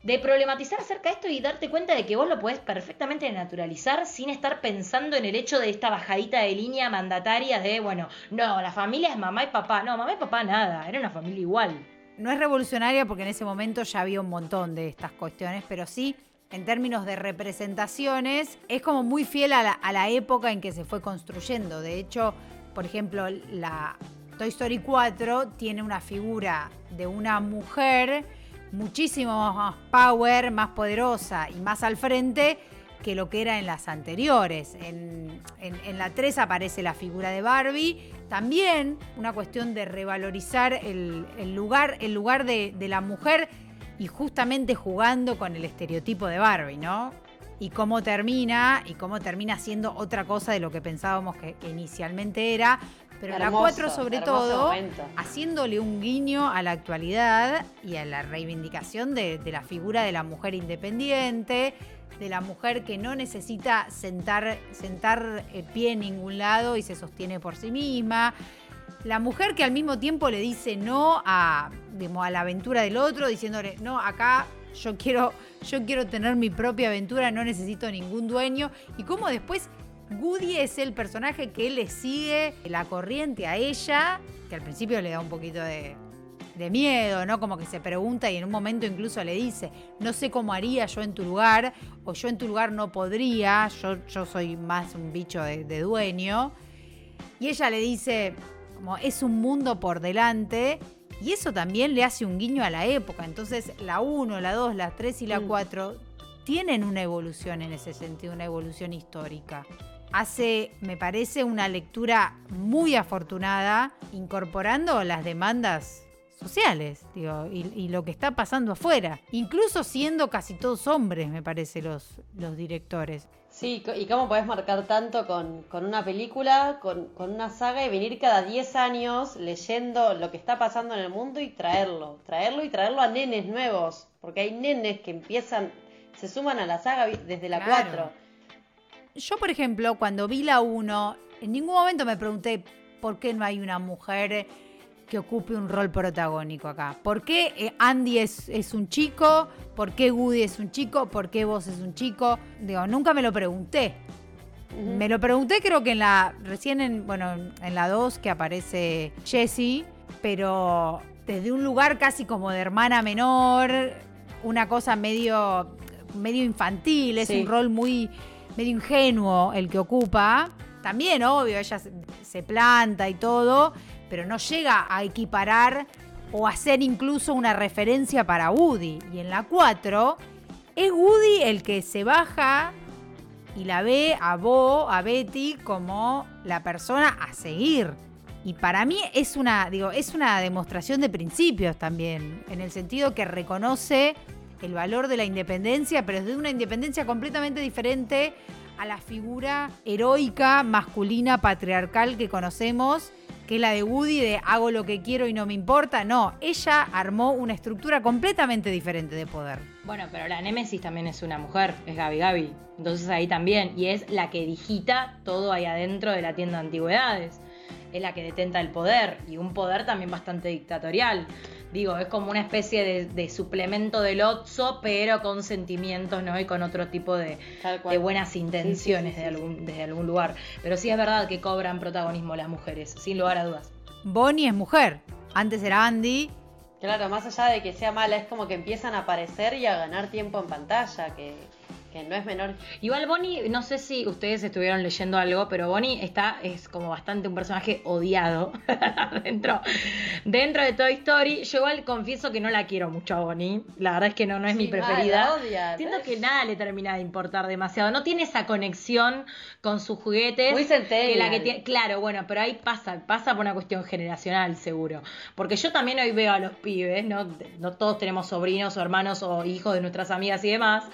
de problematizar acerca de esto y darte cuenta de que vos lo podés perfectamente naturalizar sin estar pensando en el hecho de esta bajadita de línea mandataria de, bueno, no, la familia es mamá y papá. No, mamá y papá nada, era una familia igual.
No es revolucionaria porque en ese momento ya había un montón de estas cuestiones, pero sí, en términos de representaciones, es como muy fiel a la, a la época en que se fue construyendo. De hecho, por ejemplo, la Toy Story 4 tiene una figura de una mujer muchísimo más power, más poderosa y más al frente que lo que era en las anteriores. En, la 3 aparece la figura de Barbie. También una cuestión de revalorizar el, lugar, el lugar de, la mujer y justamente jugando con el estereotipo de Barbie, ¿no? Y cómo termina, y cómo termina siendo otra cosa de lo que pensábamos que inicialmente era, pero la 4 sobre todo, haciéndole un guiño a la actualidad y a la reivindicación de, la figura de la mujer independiente, de la mujer que no necesita sentar, sentar eh, pie en ningún lado y se sostiene por sí misma. la mujer que al mismo tiempo le dice no a, digamos, a la aventura del otro, diciéndole, no, acá yo quiero, yo quiero tener mi propia aventura, no necesito ningún dueño. Y cómo después Woody es el personaje que le sigue la corriente a ella, que al principio le da un poquito de, de miedo, ¿no? Como que se pregunta y en un momento incluso le dice, no sé cómo haría yo en tu lugar, o yo en tu lugar no podría, yo, yo soy más un bicho de, de dueño. Y ella le dice, como es un mundo por delante, y eso también le hace un guiño a la época. Entonces, la 1, la 2, la 3 y la
Mm.
4 tienen una evolución en ese sentido, una evolución histórica. Hace, me parece, una lectura muy afortunada, incorporando las demandas sociales, digo, y, y lo que está pasando afuera. Incluso siendo casi todos hombres, me parece, los, los directores.
Sí, y cómo podés marcar tanto con, con una película, con, con una saga y venir cada 10 años leyendo lo que está pasando en el mundo y traerlo, traerlo y traerlo a nenes nuevos, porque hay nenes que empiezan, se suman a la saga desde la
Claro.
4.
Yo, por ejemplo, cuando vi la 1, en ningún momento me pregunté por qué no hay una mujer que ocupe un rol protagónico acá. ¿Por qué eh, Andy es, es un chico? ¿Por qué Woody es un chico? ¿Por qué vos es un chico? Digo, nunca me lo pregunté. Me lo pregunté creo que en la, recién en, bueno, en la 2 que aparece Jessie, pero desde un lugar casi como de hermana menor, una cosa medio, medio infantil, es
Sí.
un rol muy, medio ingenuo el que ocupa. También, obvio, ella se, planta y todo, pero no llega a equiparar o a ser incluso una referencia para Woody. Y en la 4 es Woody el que se baja y la ve a Bo, a Betty, como la persona a seguir. Y para mí es una, digo, es una demostración de principios también, en el sentido que reconoce el valor de la independencia, pero es de una independencia completamente diferente a la figura heroica, masculina, patriarcal que conocemos, que es la de Woody, de hago lo que quiero y no me importa. No, ella armó una estructura completamente diferente de poder.
Bueno, pero la Némesis también es una mujer, es Gaby Gaby. Entonces ahí también. Y es la que digita todo ahí adentro de la tienda de antigüedades. Es la que detenta el poder. Y un poder también bastante dictatorial. Digo, es como una especie de, de suplemento del Otso, pero con sentimientos, ¿no? Y con otro tipo de, buenas intenciones
Sí, sí, sí,
de
sí.
algún, desde algún lugar. Pero sí es verdad que cobran protagonismo las mujeres, sin lugar a dudas.
Bonnie es mujer. Antes era Andy.
Claro, más allá de que sea mala, es como que empiezan a aparecer y a ganar tiempo en pantalla, que, que no es menor.
Igual Bonnie, no sé si ustedes estuvieron leyendo algo, pero Bonnie está, es como bastante un personaje odiado dentro, dentro de Toy Story. Yo igual confieso que no la quiero mucho a Bonnie. La verdad es que no, no es mi
Sí,
preferida.
la odian.
Siento que nada le termina de importar demasiado. No tiene esa conexión con sus juguetes.
Muy
que la que tiene- Claro, bueno, pero ahí pasa, pasa por una cuestión generacional, seguro. Porque yo también hoy veo a los pibes, ¿no? No todos tenemos sobrinos o hermanos o hijos de nuestras amigas y demás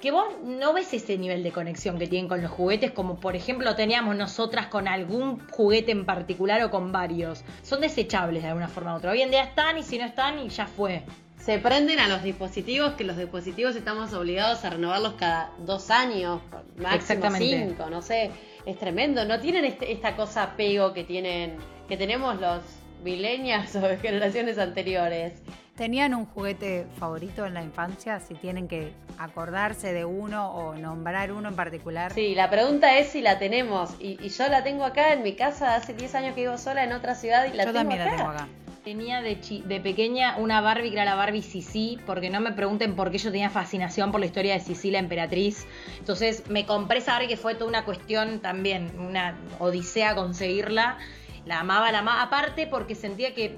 que vos no ves ese nivel de conexión que tienen con los juguetes como por ejemplo teníamos nosotras con algún juguete en particular o con varios. Son desechables de alguna forma u otra. Hoy en día están y si no están y ya fue.
Se prenden a los dispositivos, que los dispositivos estamos obligados a renovarlos cada dos años, máximo cinco, no sé. Es tremendo, no tienen este- esta cosa apego que tienen, que tenemos los millennials o generaciones anteriores.
¿Tenían un juguete favorito en la infancia? Si tienen que acordarse de uno o nombrar uno en particular.
Sí, la pregunta es si la tenemos. Y, y yo la tengo acá en mi casa, hace 10 años que vivo sola en otra ciudad y la
Yo
tengo
también
acá.
la tengo acá.
Tenía de, chi- de pequeña una Barbie que era la Barbie Sisi, porque no me pregunten por qué yo tenía fascinación por la historia de Sisi la emperatriz. Entonces me compré esa Barbie que fue toda una cuestión también, una odisea conseguirla. La amaba, la amaba. Aparte porque sentía que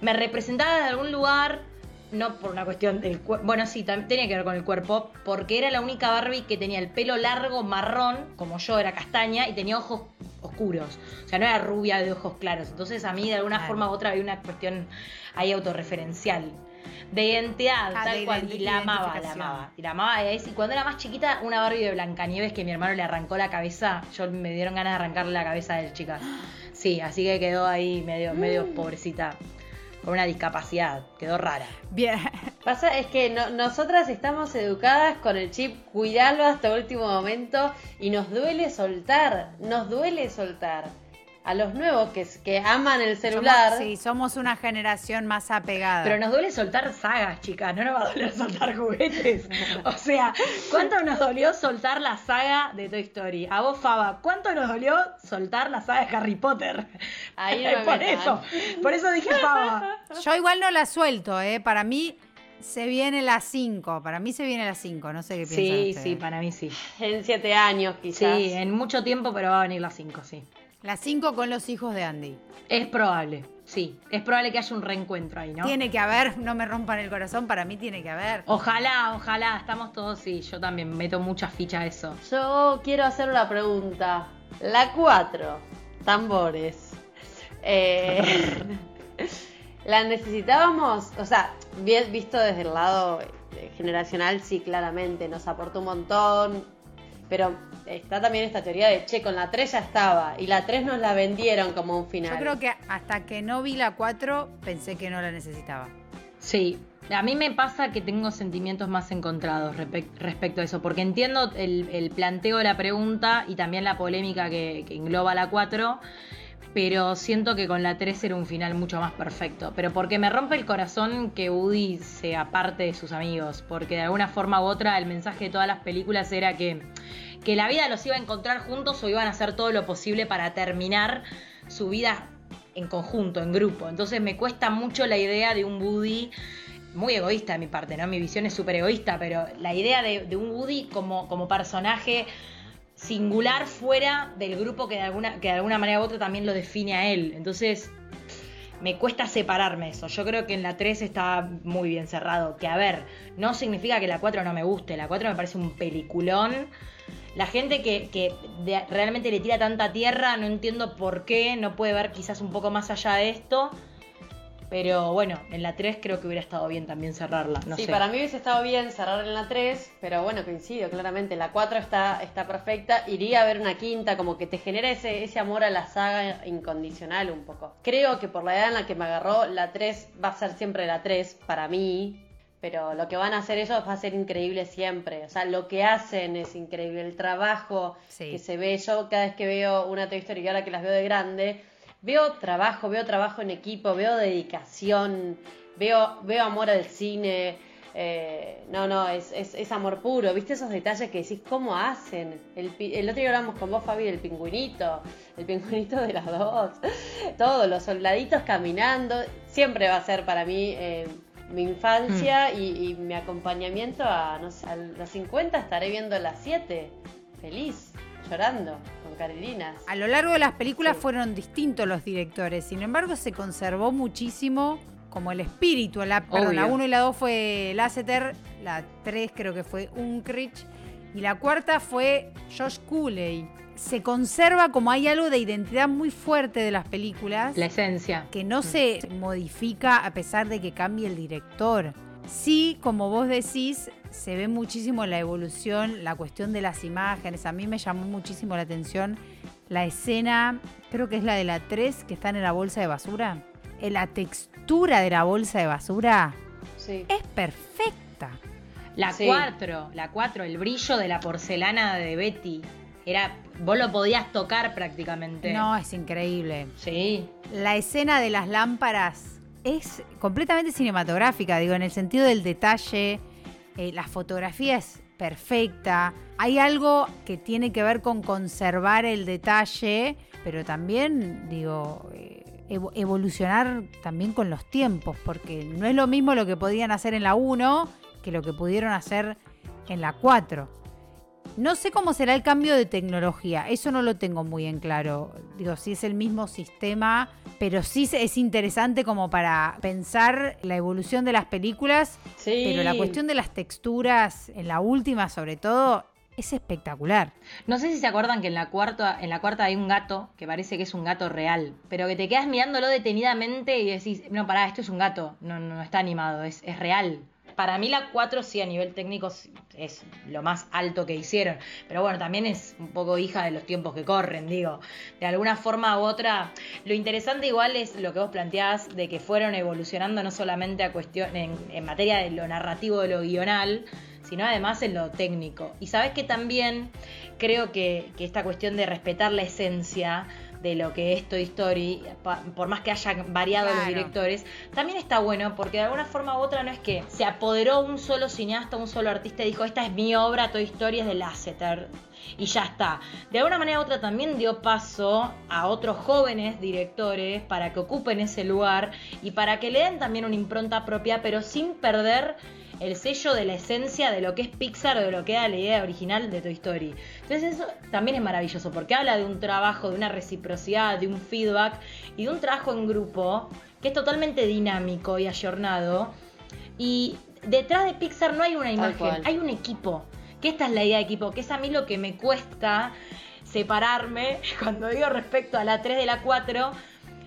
me representaba de algún lugar, no por una cuestión del cuerpo, bueno, sí, también tenía que ver con el cuerpo, porque era la única Barbie que tenía el pelo largo, marrón, como yo, era castaña, y tenía ojos oscuros. O sea, no era rubia de ojos claros. Entonces a mí de alguna
Claro.
forma u otra había una cuestión ahí autorreferencial. De identidad,
Ah,
tal
de
cual. Y la amaba, la amaba. Y la amaba. Y cuando era más chiquita, una Barbie de Blancanieves que mi hermano le arrancó la cabeza. Yo me dieron ganas de arrancarle la cabeza del chica. Sí, así que quedó ahí medio, medio pobrecita. Con una discapacidad. Quedó rara.
Bien.
Pasa es que no- nosotras estamos educadas con el chip cuidarlo hasta último momento y nos duele soltar, nos duele soltar. A los nuevos que, que aman el celular.
Somos, sí, somos una generación más apegada.
Pero nos duele soltar sagas, chicas, no nos va a doler soltar juguetes. O sea, ¿cuánto nos dolió soltar la saga de Toy Story? A vos, Faba, ¿cuánto nos dolió soltar la saga de Harry Potter?
Ahí no me
por
metan.
eso, por eso dije Faba.
Yo igual no la suelto, ¿eh? Para mí se viene la 5. Para mí se viene la 5. No sé qué piensan
Sí,
ustedes.
sí, para mí sí.
En siete años, quizás.
Sí, en mucho tiempo, pero va a venir la 5, sí.
La 5 con los hijos de Andy.
Es probable, sí. Es probable que haya un reencuentro ahí, ¿no?
Tiene que haber, no me rompan el corazón, para mí tiene que haber.
Ojalá, ojalá, estamos todos, sí, yo también meto mucha ficha a eso.
Yo quiero hacer una pregunta. La 4, tambores. Eh, ¿La necesitábamos? O sea, bien visto desde el lado eh, generacional, sí, claramente, nos aportó un montón. Pero está también esta teoría de, che, con la 3 ya estaba. Y la 3 nos la vendieron como un final.
Yo creo que hasta que no vi la 4 pensé que no la necesitaba.
Sí, a mí me pasa que tengo sentimientos más encontrados respecto a eso, porque entiendo el, el planteo de la pregunta y también la polémica que, que engloba la 4, pero siento que con la 3 era un final mucho más perfecto. Pero porque me rompe el corazón que Woody se aparte de sus amigos, porque de alguna forma u otra el mensaje de todas las películas era que, que la vida los iba a encontrar juntos o iban a hacer todo lo posible para terminar su vida en conjunto, en grupo. Entonces me cuesta mucho la idea de un Woody muy egoísta de mi parte, ¿no? Mi visión es súper egoísta, pero la idea de, de un Woody como, como personaje singular fuera del grupo que de, alguna, que de alguna manera u otra también lo define a él. Entonces, me cuesta separarme eso. Yo creo que en la 3 está muy bien cerrado. Que a ver, no significa que la 4 no me guste. La 4 me parece un peliculón. La gente que, que realmente le tira tanta tierra, no entiendo por qué, no puede ver quizás un poco más allá de esto. Pero bueno, en la 3 creo que hubiera estado bien también cerrarla. No
sí,
sé.
para mí hubiese estado bien cerrar en la 3, pero bueno, coincido, claramente. La 4 está, está perfecta. Iría a ver una quinta, como que te genera ese, ese amor a la saga incondicional un poco. Creo que por la edad en la que me agarró, la 3 va a ser siempre la 3 para mí. Pero lo que van a hacer ellos va a ser increíble siempre. O sea, lo que hacen es increíble. El trabajo
Sí.
que se ve. Yo cada vez que veo una Toy Story y ahora que las veo de grande, veo trabajo, veo trabajo en equipo, veo dedicación, veo, veo amor al cine. eh, no, no, es, es, es amor puro. ¿Viste esos detalles que decís cómo hacen? El, otro día hablamos con vos, Fabi, del pingüinito. El pingüinito de las dos. Todos los soldaditos caminando. Siempre va a ser para mí eh, mi infancia y, y mi acompañamiento a, no sé, a los 50 estaré viendo las 7. Feliz, llorando, con carilinas.
A lo largo de las películas
Sí.
fueron distintos los directores, sin embargo se conservó muchísimo como el espíritu. La, perdón,
Obvio.
la 1 y la 2 fue Lasseter, la 3 creo que fue Unkrich y la cuarta fue Josh Cooley. Se conserva como hay algo de identidad muy fuerte de las películas
La esencia.
que no se modifica a pesar de que cambie el director. Sí, como vos decís, se ve muchísimo la evolución, la cuestión de las imágenes. A mí me llamó muchísimo la atención la escena, creo que es la de la 3, que están en la bolsa de basura. Eh, La textura de la bolsa de basura
Sí.
es perfecta.
La
Sí.
4, la 4, el brillo de la porcelana de Betty. Era, vos lo podías tocar prácticamente.
No, es increíble.
Sí.
La escena de las lámparas es completamente cinematográfica, digo, en el sentido del detalle. eh, la fotografía es perfecta. Hay algo que tiene que ver con conservar el detalle, pero también, digo, eh, evo- evolucionar también con los tiempos, porque no es lo mismo lo que podían hacer en la 1 que lo que pudieron hacer en la 4. No sé cómo será el cambio de tecnología, eso no lo tengo muy en claro. Digo, si es el mismo sistema, pero sí es interesante como para pensar la evolución de las películas,
Sí.
pero la cuestión de las texturas, en la última sobre todo, es espectacular.
No sé si se acuerdan que en la cuarta, en la cuarta hay un gato que parece que es un gato real, pero que te quedas mirándolo detenidamente y decís, no, pará, esto es un gato, no, no, no está animado, es, es real. Para mí la 4 sí a nivel técnico es lo más alto que hicieron, pero bueno, también es un poco hija de los tiempos que corren, digo. De alguna forma u otra, lo interesante igual es lo que vos planteás de que fueron evolucionando no solamente a cuestión en, en materia de lo narrativo, de lo guional, sino además en lo técnico. Y sabes que también creo que, que esta cuestión de respetar la esencia de lo que es Toy Story, por más que hayan variado los directores, también está bueno porque de alguna forma u otra no es que se apoderó un solo cineasta, un solo artista y dijo, esta es mi obra, Toy Story es de Lasseter y ya está. De alguna manera u otra también dio paso a otros jóvenes directores para que ocupen ese lugar y para que le den también una impronta propia, pero sin perder el sello de la esencia de lo que es Pixar o de lo que era la idea original de Toy Story. Entonces eso también es maravilloso porque habla de un trabajo, de una reciprocidad, de un feedback y de un trabajo en grupo que es totalmente dinámico y ayornado. Y detrás de Pixar no hay una imagen, hay un equipo. Que esta es la idea de equipo, que es a mí lo que me cuesta separarme cuando digo respecto a la 3 de la 4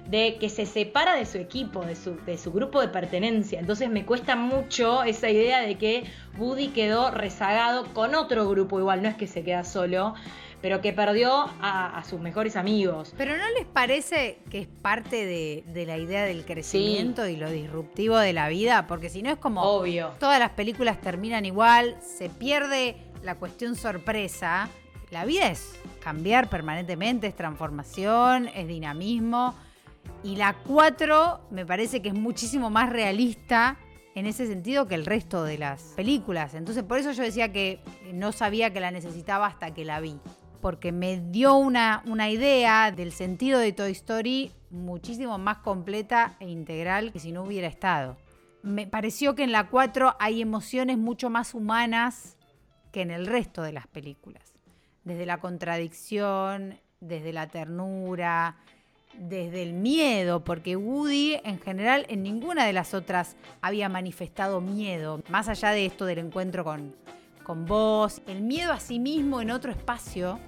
de que se separa de su equipo, de su, de su grupo de pertenencia. Entonces me cuesta mucho esa idea de que Woody quedó rezagado con otro grupo, igual no es que se queda solo, pero que perdió a, a sus mejores amigos.
Pero ¿no les parece que es parte de, de la idea del crecimiento y lo disruptivo de la vida? Porque si no es como
Obvio.
todas las películas terminan igual, se pierde la cuestión sorpresa. La vida es cambiar permanentemente, es transformación, es dinamismo. Y la 4 me parece que es muchísimo más realista en ese sentido que el resto de las películas. Entonces por eso yo decía que no sabía que la necesitaba hasta que la vi. Porque me dio una, una idea del sentido de Toy Story muchísimo más completa e integral que si no hubiera estado. Me pareció que en la 4 hay emociones mucho más humanas que en el resto de las películas. Desde la contradicción, desde la ternura, desde el miedo, porque Woody en general en ninguna de las otras había manifestado miedo, más allá de esto del encuentro con, con vos, el miedo a sí mismo en otro espacio.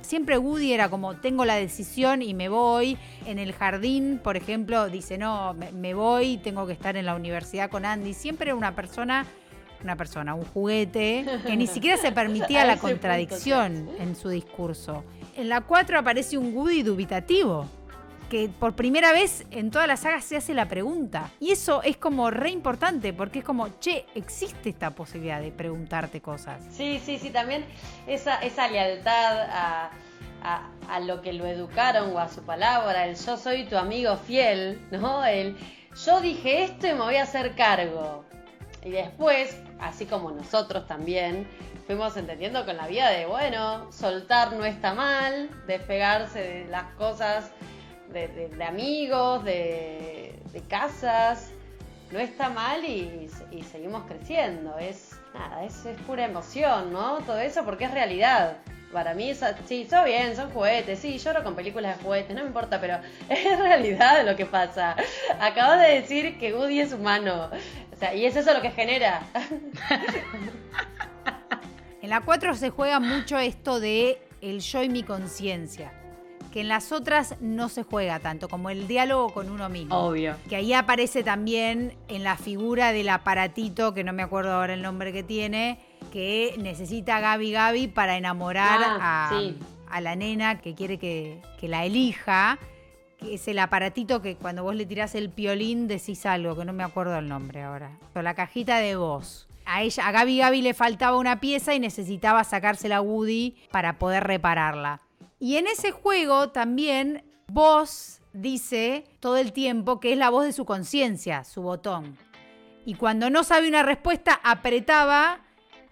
Siempre Woody era como, tengo la decisión y me voy. En el jardín, por ejemplo, dice, no, me, me voy, tengo que estar en la universidad con Andy. Siempre era una persona, una persona, un juguete, que ni siquiera se permitía la contradicción en su discurso. En la 4 aparece un Woody dubitativo que por primera vez en toda la saga se hace la pregunta. Y eso es como re importante, porque es como, che, existe esta posibilidad de preguntarte cosas.
Sí, sí, sí, también esa, esa lealtad a, a- a lo que lo educaron o a su palabra, el yo soy tu amigo fiel, ¿no? El yo dije esto y me voy a hacer cargo. Y después, así como nosotros también, fuimos entendiendo con la vida de, bueno, soltar no está mal, despegarse de las cosas de, amigos, de, casas, no está mal y, seguimos creciendo. Es nada, es, es pura emoción, ¿no? Todo eso porque es realidad. Para mí, sí, está bien, son juguetes, sí, lloro con películas de juguetes, no me importa, pero es realidad lo que pasa. Acabas de decir que Woody es humano. O sea, y es eso lo que genera.
En la 4 se juega mucho esto de el yo y mi conciencia, que en las otras no se juega tanto, como el diálogo con uno mismo.
Obvio.
Que ahí aparece también en la figura del aparatito, que no me acuerdo ahora el nombre que tiene, que necesita Gaby Gaby para enamorar
Ah,
a,
sí.
a la nena que quiere que, que la elija. Que es el aparatito que cuando vos le tirás el piolín decís algo, que no me acuerdo el nombre ahora. Pero la cajita de voz. A ella, a Gaby Gaby le faltaba una pieza y necesitaba sacársela a Woody para poder repararla. Y en ese juego también vos dice todo el tiempo que es la voz de su conciencia, su botón. Y cuando no sabe una respuesta, apretaba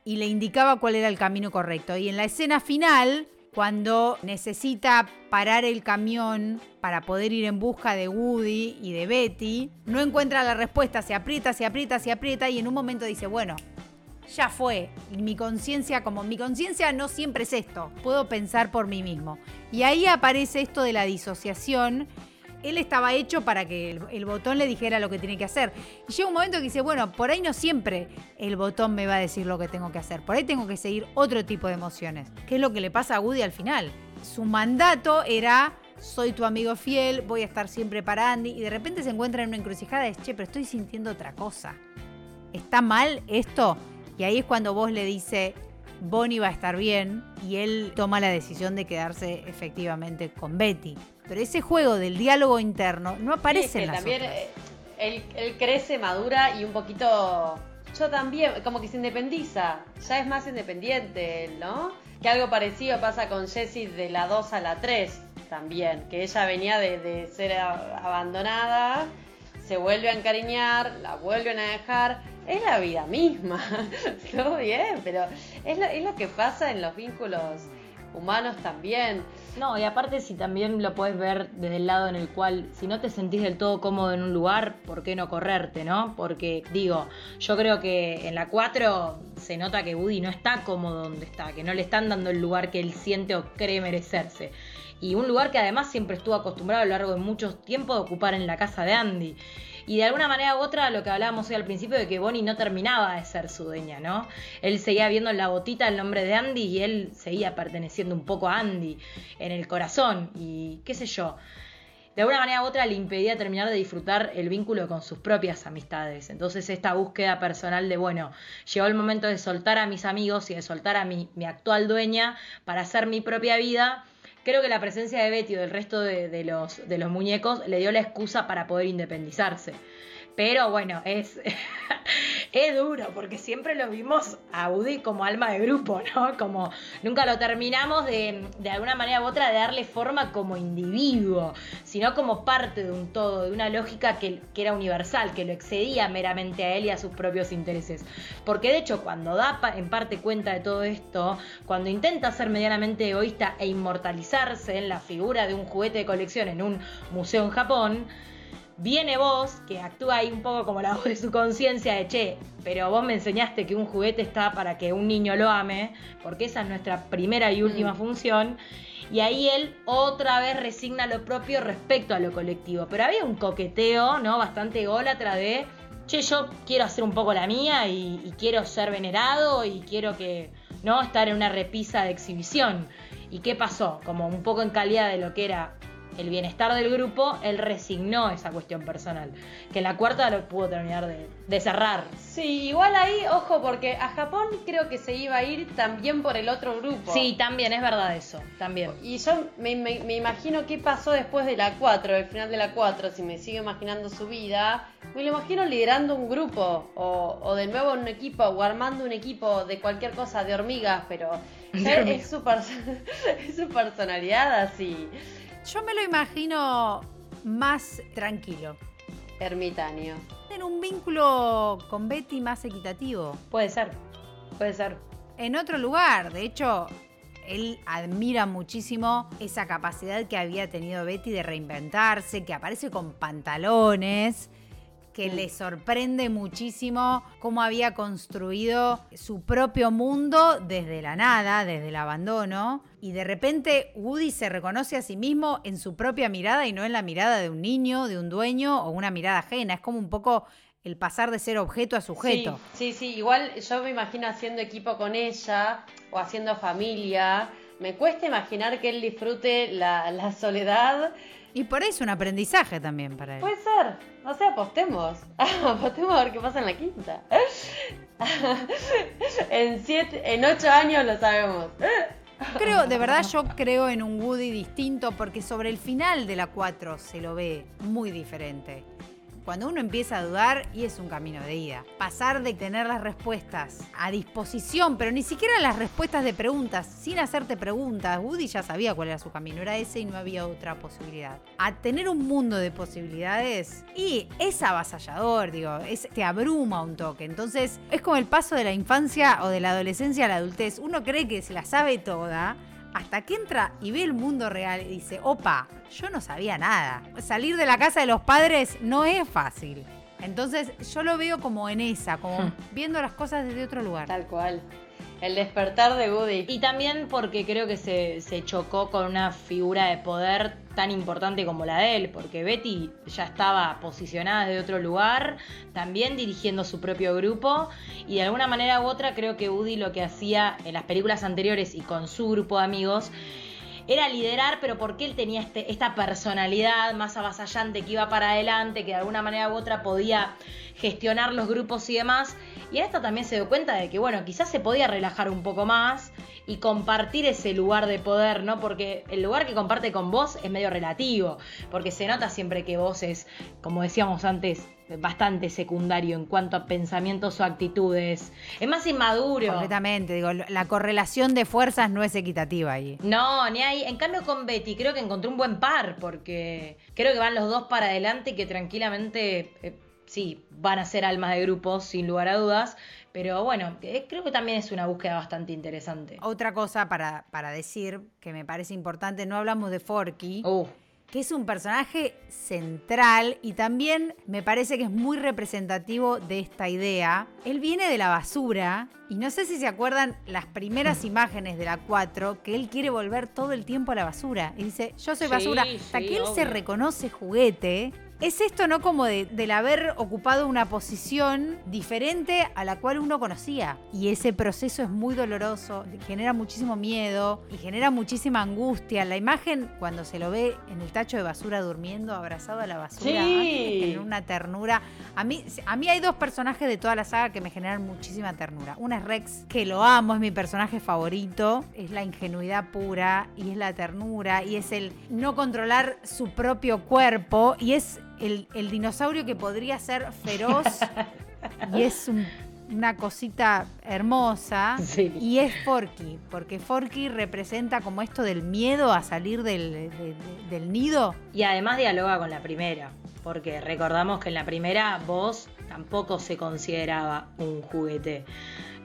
y le indicaba cuál era el camino correcto. Y en la escena final, cuando necesita parar el camión para poder ir en busca de Woody y de Betty, no encuentra la respuesta, se aprieta, se aprieta, se aprieta y en un momento dice, bueno, ya fue. Mi conciencia, como mi conciencia no siempre es esto, puedo pensar por mí mismo. Y ahí aparece esto de la disociación. Él estaba hecho para que el, botón le dijera lo que tiene que hacer. Y llega un momento que dice, bueno, por ahí no siempre el botón me va a decir lo que tengo que hacer. Por ahí tengo que seguir otro tipo de emociones. ¿Qué es lo que le pasa a Woody al final? Su mandato era, soy tu amigo fiel, voy a estar siempre para Andy. Y de repente se encuentra en una encrucijada y che, pero estoy sintiendo otra cosa. ¿Está mal esto? Y ahí es cuando vos le dice, Bonnie va a estar bien, y él toma la decisión de quedarse efectivamente con Betty. Pero ese juego del diálogo interno no aparece
Sí, es
en
que
las
también
otras.
eh, él, él crece, madura y un poquito. Yo también, como que se independiza. Ya es más independiente él, ¿no? Que algo parecido pasa con Jessie de la 2 a la 3. también, que ella venía de, de ser abandonada, se vuelve a encariñar, la vuelven a dejar. Es la vida misma, todo bien, pero es lo, es lo que pasa en los vínculos humanos también.
No, y aparte si también lo puedes ver desde el lado en el cual, si no te sentís del todo cómodo en un lugar, ¿por qué no correrte, no? Porque, digo, yo creo que en la 4 se nota que Woody no está cómodo donde está, que no le están dando el lugar que él siente o cree merecerse. Y un lugar que además siempre estuvo acostumbrado a lo largo de mucho tiempo de ocupar en la casa de Andy. Y de alguna manera u otra, lo que hablábamos hoy al principio de que Bonnie no terminaba de ser su dueña, ¿no? Él seguía viendo en la botita el nombre de Andy y él seguía perteneciendo un poco a Andy en el corazón y qué sé yo. De alguna manera u otra le impedía terminar de disfrutar el vínculo con sus propias amistades. Entonces esta búsqueda personal de, bueno, llegó el momento de soltar a mis amigos y de soltar a mi, mi actual dueña para hacer mi propia vida. Creo que la presencia de Betty o del resto de, los, de los muñecos le dio la excusa para poder independizarse. Pero bueno, es, es duro porque siempre lo vimos a Woody como alma de grupo, ¿no? Como nunca lo terminamos de, de alguna manera u otra de darle forma como individuo, sino como parte de un todo, de una lógica que, que era universal, que lo excedía meramente a él y a sus propios intereses. Porque de hecho cuando da en parte cuenta de todo esto, cuando intenta ser medianamente egoísta e inmortalizarse en la figura de un juguete de colección en un museo en Japón, Viene vos, que actúa ahí un poco como la voz de su conciencia de che, pero vos me enseñaste que un juguete está para que un niño lo ame, porque esa es nuestra primera y última
Mm.
función. Y ahí él otra vez resigna lo propio respecto a lo colectivo. Pero había un coqueteo, ¿no? Bastante ególatra de, che, yo quiero hacer un poco la mía y, y quiero ser venerado y quiero que, ¿no? Estar en una repisa de exhibición. ¿Y qué pasó? Como un poco en calidad de lo que era el bienestar del grupo, él resignó esa cuestión personal. Que en la cuarta lo pudo terminar de, de cerrar.
Sí, igual ahí, ojo, porque a Japón creo que se iba a ir también por el otro grupo.
Sí, también, es verdad eso, también.
Y yo me, me- me imagino qué pasó después de la 4, el final de la 4, si me sigo imaginando su vida, me lo imagino liderando un grupo, o, o de nuevo un equipo, o armando un equipo de cualquier cosa, de hormigas, pero su es su personalidad así,
Yo me lo imagino más tranquilo.
ermitaño.
En un vínculo con Betty más equitativo.
Puede ser, puede ser.
En otro lugar, de hecho, él admira muchísimo esa capacidad que había tenido Betty de reinventarse, que aparece con pantalones, que
Mm.
le sorprende muchísimo cómo había construido su propio mundo desde la nada, desde el abandono. Y de repente Woody se reconoce a sí mismo en su propia mirada y no en la mirada de un niño, de un dueño o una mirada ajena. Es como un poco el pasar de ser objeto a sujeto.
Sí, sí, sí, igual yo me imagino haciendo equipo con ella o haciendo familia. Me cuesta imaginar que él disfrute la, la soledad.
Y por eso un aprendizaje también para él.
Puede ser, no sé, apostemos. apostemos a ver qué pasa en la quinta. en siete, en ocho años lo sabemos.
Creo, de verdad yo creo en un Woody distinto porque sobre el final de la 4 se lo ve muy diferente. Cuando uno empieza a dudar y es un camino de ida. Pasar de tener las respuestas a disposición, pero ni siquiera las respuestas de preguntas, sin hacerte preguntas. Woody ya sabía cuál era su camino, era ese y no había otra posibilidad. A tener un mundo de posibilidades y es avasallador, digo, es, te abruma un toque. Entonces es como el paso de la infancia o de la adolescencia a la adultez. Uno cree que se la sabe toda hasta que entra y ve el mundo real y dice, opa, yo no sabía nada. Salir de la casa de los padres no es fácil. Entonces yo lo veo como en esa, como viendo las cosas desde otro lugar.
Tal cual. El despertar de Woody.
Y también porque creo que se, se chocó con una figura de poder tan importante como la de él, porque Betty ya estaba posicionada de otro lugar, también dirigiendo su propio grupo, y de alguna manera u otra creo que Woody lo que hacía en las películas anteriores y con su grupo de amigos era liderar, pero porque él tenía este, esta personalidad más avasallante que iba para adelante, que de alguna manera u otra podía gestionar los grupos y demás. Y en esta también se dio cuenta de que, bueno, quizás se podía relajar un poco más y compartir ese lugar de poder, ¿no? Porque el lugar que comparte con vos es medio relativo, porque se nota siempre que vos es, como decíamos antes, bastante secundario en cuanto a pensamientos o actitudes. Es más inmaduro.
Completamente, digo, la correlación de fuerzas no es equitativa ahí.
No, ni ahí. En cambio con Betty creo que encontré un buen par, porque creo que van los dos para adelante y que tranquilamente, eh, sí, van a ser almas de grupos, sin lugar a dudas. Pero bueno, eh, creo que también es una búsqueda bastante interesante.
Otra cosa para, para decir que me parece importante, no hablamos de Forky.
Uh,
que es un personaje central y también me parece que es muy representativo de esta idea. Él viene de la basura y no sé si se acuerdan las primeras imágenes de la 4 que él quiere volver todo el tiempo a la basura y dice, yo soy basura.
sí,
Hasta que él se reconoce juguete. Es esto, ¿no? Como de, del haber ocupado una posición diferente a la cual uno conocía. Y ese proceso es muy doloroso, genera muchísimo miedo y genera muchísima angustia. La imagen, cuando se lo ve en el tacho de basura durmiendo, abrazado a la basura,
Sí.
genera una ternura. A mí, a mí hay dos personajes de toda la saga que me generan muchísima ternura. Una es Rex, que lo amo, es mi personaje favorito. Es la ingenuidad pura y es la ternura y es el no controlar su propio cuerpo y es el, el dinosaurio que podría ser feroz y es un- una cosita hermosa.
Sí.
Y es Forky, porque Forky representa como esto del miedo a salir del, de- de- del nido.
Y además dialoga con la primera, porque recordamos que en la primera vos tampoco se consideraba un juguete.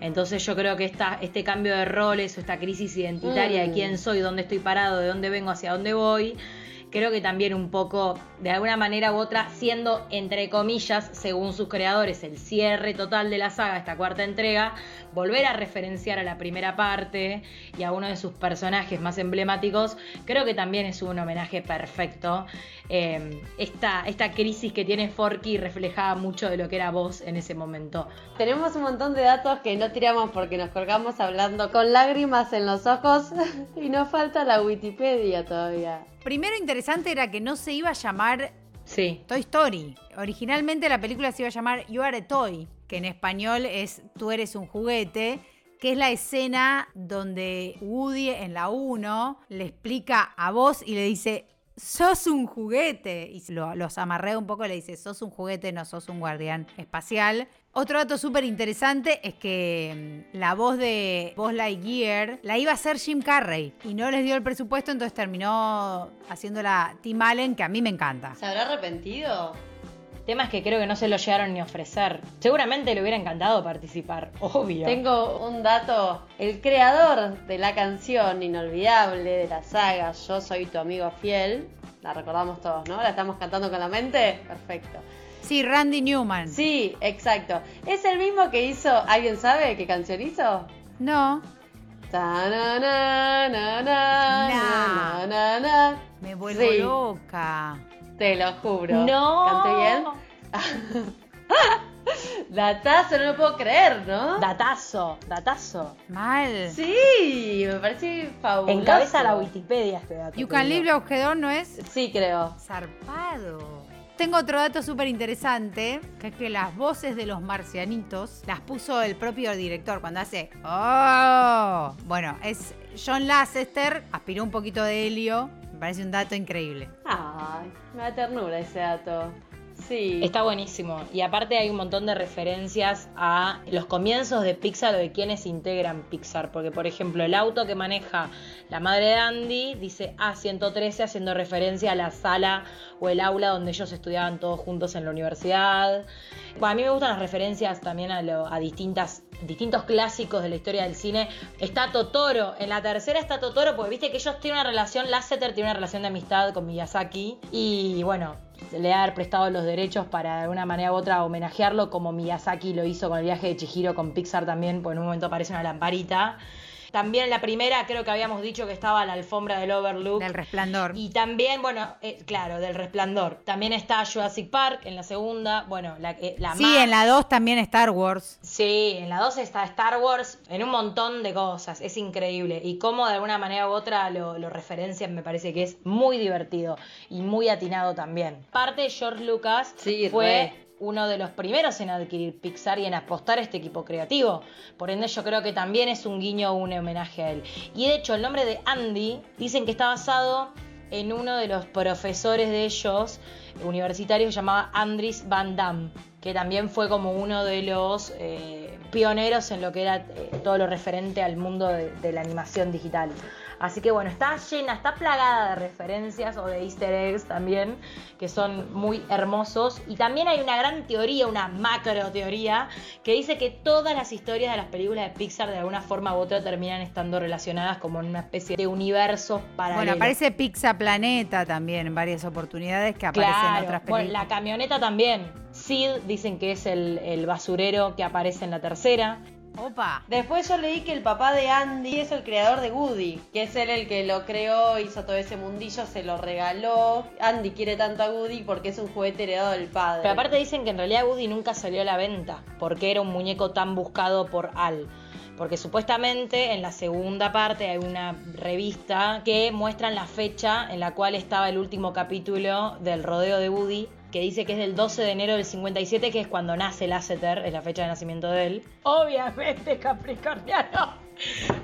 Entonces yo creo que esta, este cambio de roles o esta crisis identitaria de
Mm.
quién soy, dónde estoy parado, de dónde vengo, hacia dónde voy, creo que también un poco, de alguna manera u otra, siendo, entre comillas, según sus creadores, el cierre total de la saga, esta cuarta entrega, volver a referenciar a la primera parte y a uno de sus personajes más emblemáticos, creo que también es un homenaje perfecto. Eh, esta, esta crisis que tiene Forky reflejaba mucho de lo que era vos en ese momento.
Tenemos un montón de datos que no tiramos porque nos colgamos hablando con lágrimas en los ojos y nos falta la Wikipedia todavía.
Primero interesante era que no se iba a llamar
Sí.
Toy Story. Originalmente la película se iba a llamar You Are a Toy, que en español es Tú eres un juguete, que es la escena donde Woody en la 1 le explica a vos y le dice, sos un juguete. Y lo- los amarrea un poco y le dice, sos un juguete, no sos un guardián espacial. Otro dato súper interesante es que mm, la voz de Buzz Lightyear la iba a hacer Jim Carrey y no les dio el presupuesto, entonces terminó haciéndola Tim Allen, que a mí me encanta.
¿Se habrá arrepentido?
Temas que creo que no se lo llegaron ni a ofrecer. Seguramente le hubiera encantado participar, obvio.
Tengo un dato. El creador de la canción inolvidable de la saga Yo soy tu amigo fiel, la recordamos todos, ¿no? La estamos cantando con la mente. Perfecto.
Sí, Randy Newman.
Sí, exacto. Es el mismo que hizo. ¿Alguien sabe qué canción hizo?
No,
Ta na na na na
Nah.
na na na.
me vuelvo
Sí.
loca.
Te lo juro.
No.
¿Canté bien? Datazo, no lo puedo creer, ¿no?
Datazo, datazo.
Mal.
Sí, me parece fabuloso.
Encabeza la Wikipedia este dato.
You Can. Live no es
Sí, creo.
zarpado. Tengo otro dato súper interesante, que es que las voces de los marcianitos las puso el propio director cuando hace ¡Oh! Bueno, es John Lasseter, aspiró un poquito de helio, me parece un dato increíble.
Ay, me da ternura ese dato. Sí.
Está buenísimo. Y aparte hay un montón de referencias a los comienzos de Pixar o de quienes integran Pixar. Porque, por ejemplo, el auto que maneja la madre de Andy dice A113 haciendo referencia a la sala o el aula donde ellos estudiaban todos juntos en la universidad. A mí me gustan las referencias también a, lo- a distintas, distintos clásicos de la historia del cine. Está Totoro. En la tercera está Totoro porque viste que ellos tienen una relación, Lasseter tiene una relación de amistad con Miyazaki. Y bueno, le ha prestado los derechos para de una manera u otra homenajearlo como Miyazaki lo hizo con el viaje de Chihiro con Pixar también, porque en un momento aparece una lamparita. También en la primera creo que habíamos dicho que estaba la alfombra del Overlook.
Del resplandor.
Y también, bueno, eh, claro, del resplandor. También está Jurassic Park en la segunda. Bueno, la, eh, la
sí,
más-
en la 2 también Star Wars.
Sí, en la 2 está Star Wars, en un montón de cosas, es increíble. Y cómo de alguna manera u otra lo, lo referencian, me parece que es muy divertido y muy atinado también. Parte de George Lucas
Sí,
fue
re.
Uno de los primeros en adquirir Pixar y en apostar a este equipo creativo. Por ende, yo creo que también es un guiño o un homenaje a él. Y de hecho, el nombre de Andy dicen que está basado en uno de los profesores de ellos universitarios llamado Andris Van Damme, que también fue como uno de los eh, pioneros en lo que era eh, todo lo referente al mundo de la animación digital. Así que bueno, está llena, está plagada de referencias o de easter eggs también, que son muy hermosos. Y también hay una gran teoría, una macro teoría, que dice que todas las historias de las películas de Pixar de alguna forma u otra terminan estando relacionadas como en una especie de universo paralelo.
Bueno, aparece Pixar Planeta también en varias oportunidades que aparecen en otras películas.
Bueno, la camioneta también. Sid dicen que es el, el basurero que aparece en la tercera.
Opa.
Después yo leí que el papá de Andy es el creador de Woody, que es él el que lo creó, hizo todo ese mundillo, se lo regaló. Andy quiere tanto a Woody porque es un juguete heredado del padre.
Pero aparte dicen que en realidad Woody nunca salió a la venta, porque era un muñeco tan buscado por Al. Porque supuestamente en la segunda parte hay una revista que muestran la fecha en la cual estaba el último capítulo del rodeo de Woody que dice que es del 12 de enero del 57, que es cuando nace Lasseter, es la fecha de nacimiento de él. Obviamente Capricorniano.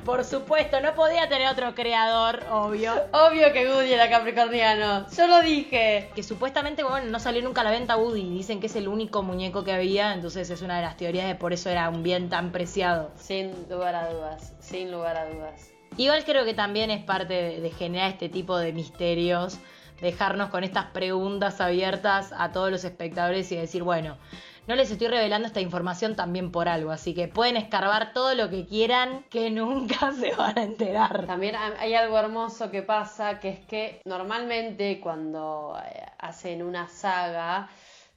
Por supuesto, no podía tener otro creador, obvio.
Obvio que Woody era capricorniano. Yo lo dije.
Que supuestamente, bueno, no salió nunca a la venta Woody. Dicen que es el único muñeco que había, entonces es una de las teorías de por eso era un bien tan preciado.
Sin lugar a dudas, sin lugar a dudas.
Igual creo que también es parte de, de generar este tipo de misterios dejarnos con estas preguntas abiertas a todos los espectadores y decir, bueno, no les estoy revelando esta información también por algo, así que pueden escarbar todo lo que quieran, que nunca se van a enterar.
También hay algo hermoso que pasa, que es que normalmente cuando eh, hacen una saga,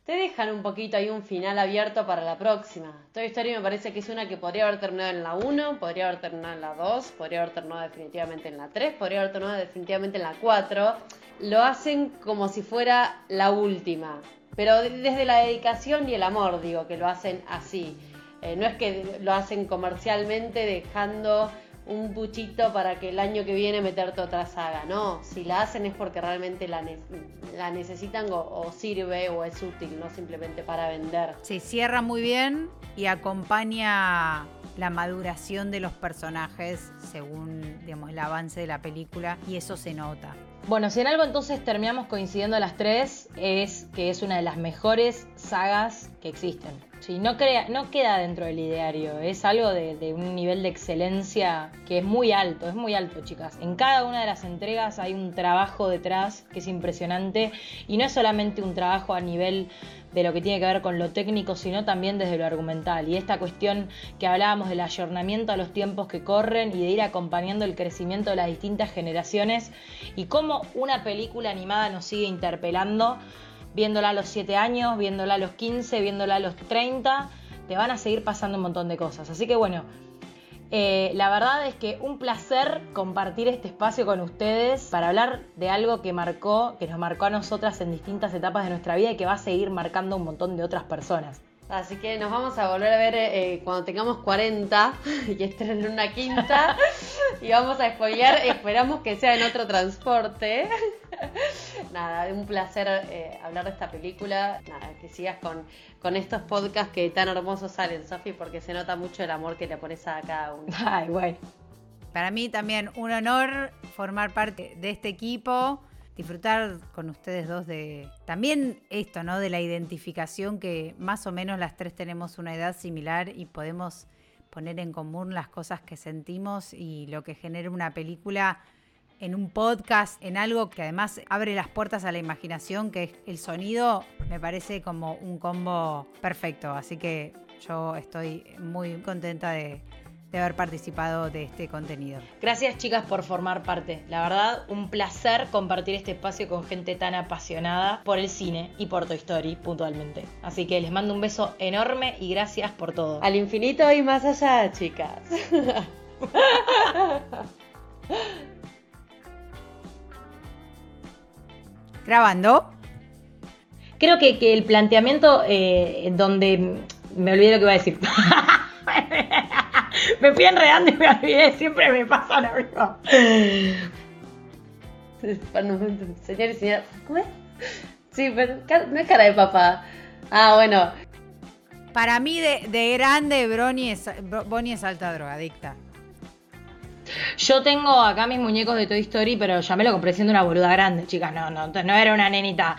te dejan un poquito ahí un final abierto para la próxima. Toda historia me parece que es una que podría haber terminado en la 1, podría haber terminado en la 2, podría haber terminado definitivamente en la 3, podría haber terminado definitivamente en la 4 lo hacen como si fuera la última. Pero desde la dedicación y el amor, digo, que lo hacen así. Eh, no es que lo hacen comercialmente dejando un buchito para que el año que viene meterte otra saga. No, si la hacen es porque realmente la, la necesitan o, sirve o es útil, no simplemente para vender.
Se cierra muy bien y acompaña la maduración de los personajes según digamos, el avance de la película y eso se nota.
Bueno, si en algo entonces terminamos coincidiendo las tres, es que es una de las mejores sagas que existen. Sí, no, crea, no queda dentro del ideario, es algo de, un nivel de excelencia que es muy alto, es muy alto, chicas. En cada una de las entregas hay un trabajo detrás que es impresionante y no es solamente un trabajo a nivel de lo que tiene que ver con lo técnico, sino también desde lo argumental. Y esta cuestión que hablábamos del ayornamiento a los tiempos que corren y de ir acompañando el crecimiento de las distintas generaciones y cómo una película animada nos sigue interpelando viéndola a los 7 años, viéndola a los 15, viéndola a los 30, te van a seguir pasando un montón de cosas. Así que bueno, eh, la verdad es que un placer compartir este espacio con ustedes para hablar de algo que marcó, que nos marcó a nosotras en distintas etapas de nuestra vida y que va a seguir marcando un montón de otras personas.
Así que nos vamos a volver a ver eh, cuando tengamos 40 y estén en una quinta y vamos a spoilear, esperamos que sea en otro transporte. Nada, un placer eh, hablar de esta película. Nada, que sigas con, con estos podcasts que tan hermosos salen, Sofi, porque se nota mucho el amor que le pones a cada uno.
Ay, bueno.
Para mí también un honor formar parte de este equipo disfrutar con ustedes dos de también esto, ¿no? De la identificación que más o menos las tres tenemos una edad similar y podemos poner en común las cosas que sentimos y lo que genera una película en un podcast, en algo que además abre las puertas a la imaginación, que es el sonido, me parece como un combo perfecto. Así que yo estoy muy contenta de, de haber participado de este contenido.
Gracias chicas por formar parte. La verdad, un placer compartir este espacio con gente tan apasionada por el cine y por Toy Story puntualmente. Así que les mando un beso enorme y gracias por todo.
Al infinito y más allá, chicas.
Grabando.
Creo que, el planteamiento eh, donde... Me olvidé lo que iba a decir. me fui enredando y me olvidé, siempre me pasa lo mismo.
Señor y señora, ¿cómo es? Sí, pero no es cara de papá. Ah, bueno.
Para mí, de, de grande, Bonnie es, Bonnie es alta drogadicta.
Yo tengo acá mis muñecos de Toy Story, pero ya me lo compré siendo una boluda grande, chicas. No, no, no era una nenita.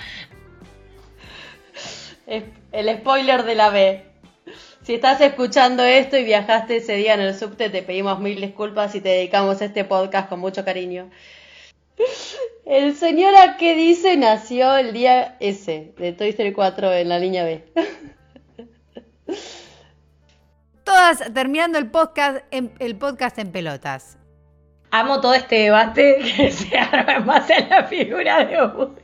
El spoiler de la B. Si estás escuchando esto y viajaste ese día en el subte, te pedimos mil disculpas y te dedicamos este podcast con mucho cariño. El señor a qué dice nació el día ese de Toy Story 4 en la línea B.
Todas terminando el podcast en, pelotas.
Amo todo este debate que se arma en base a la figura de Woody.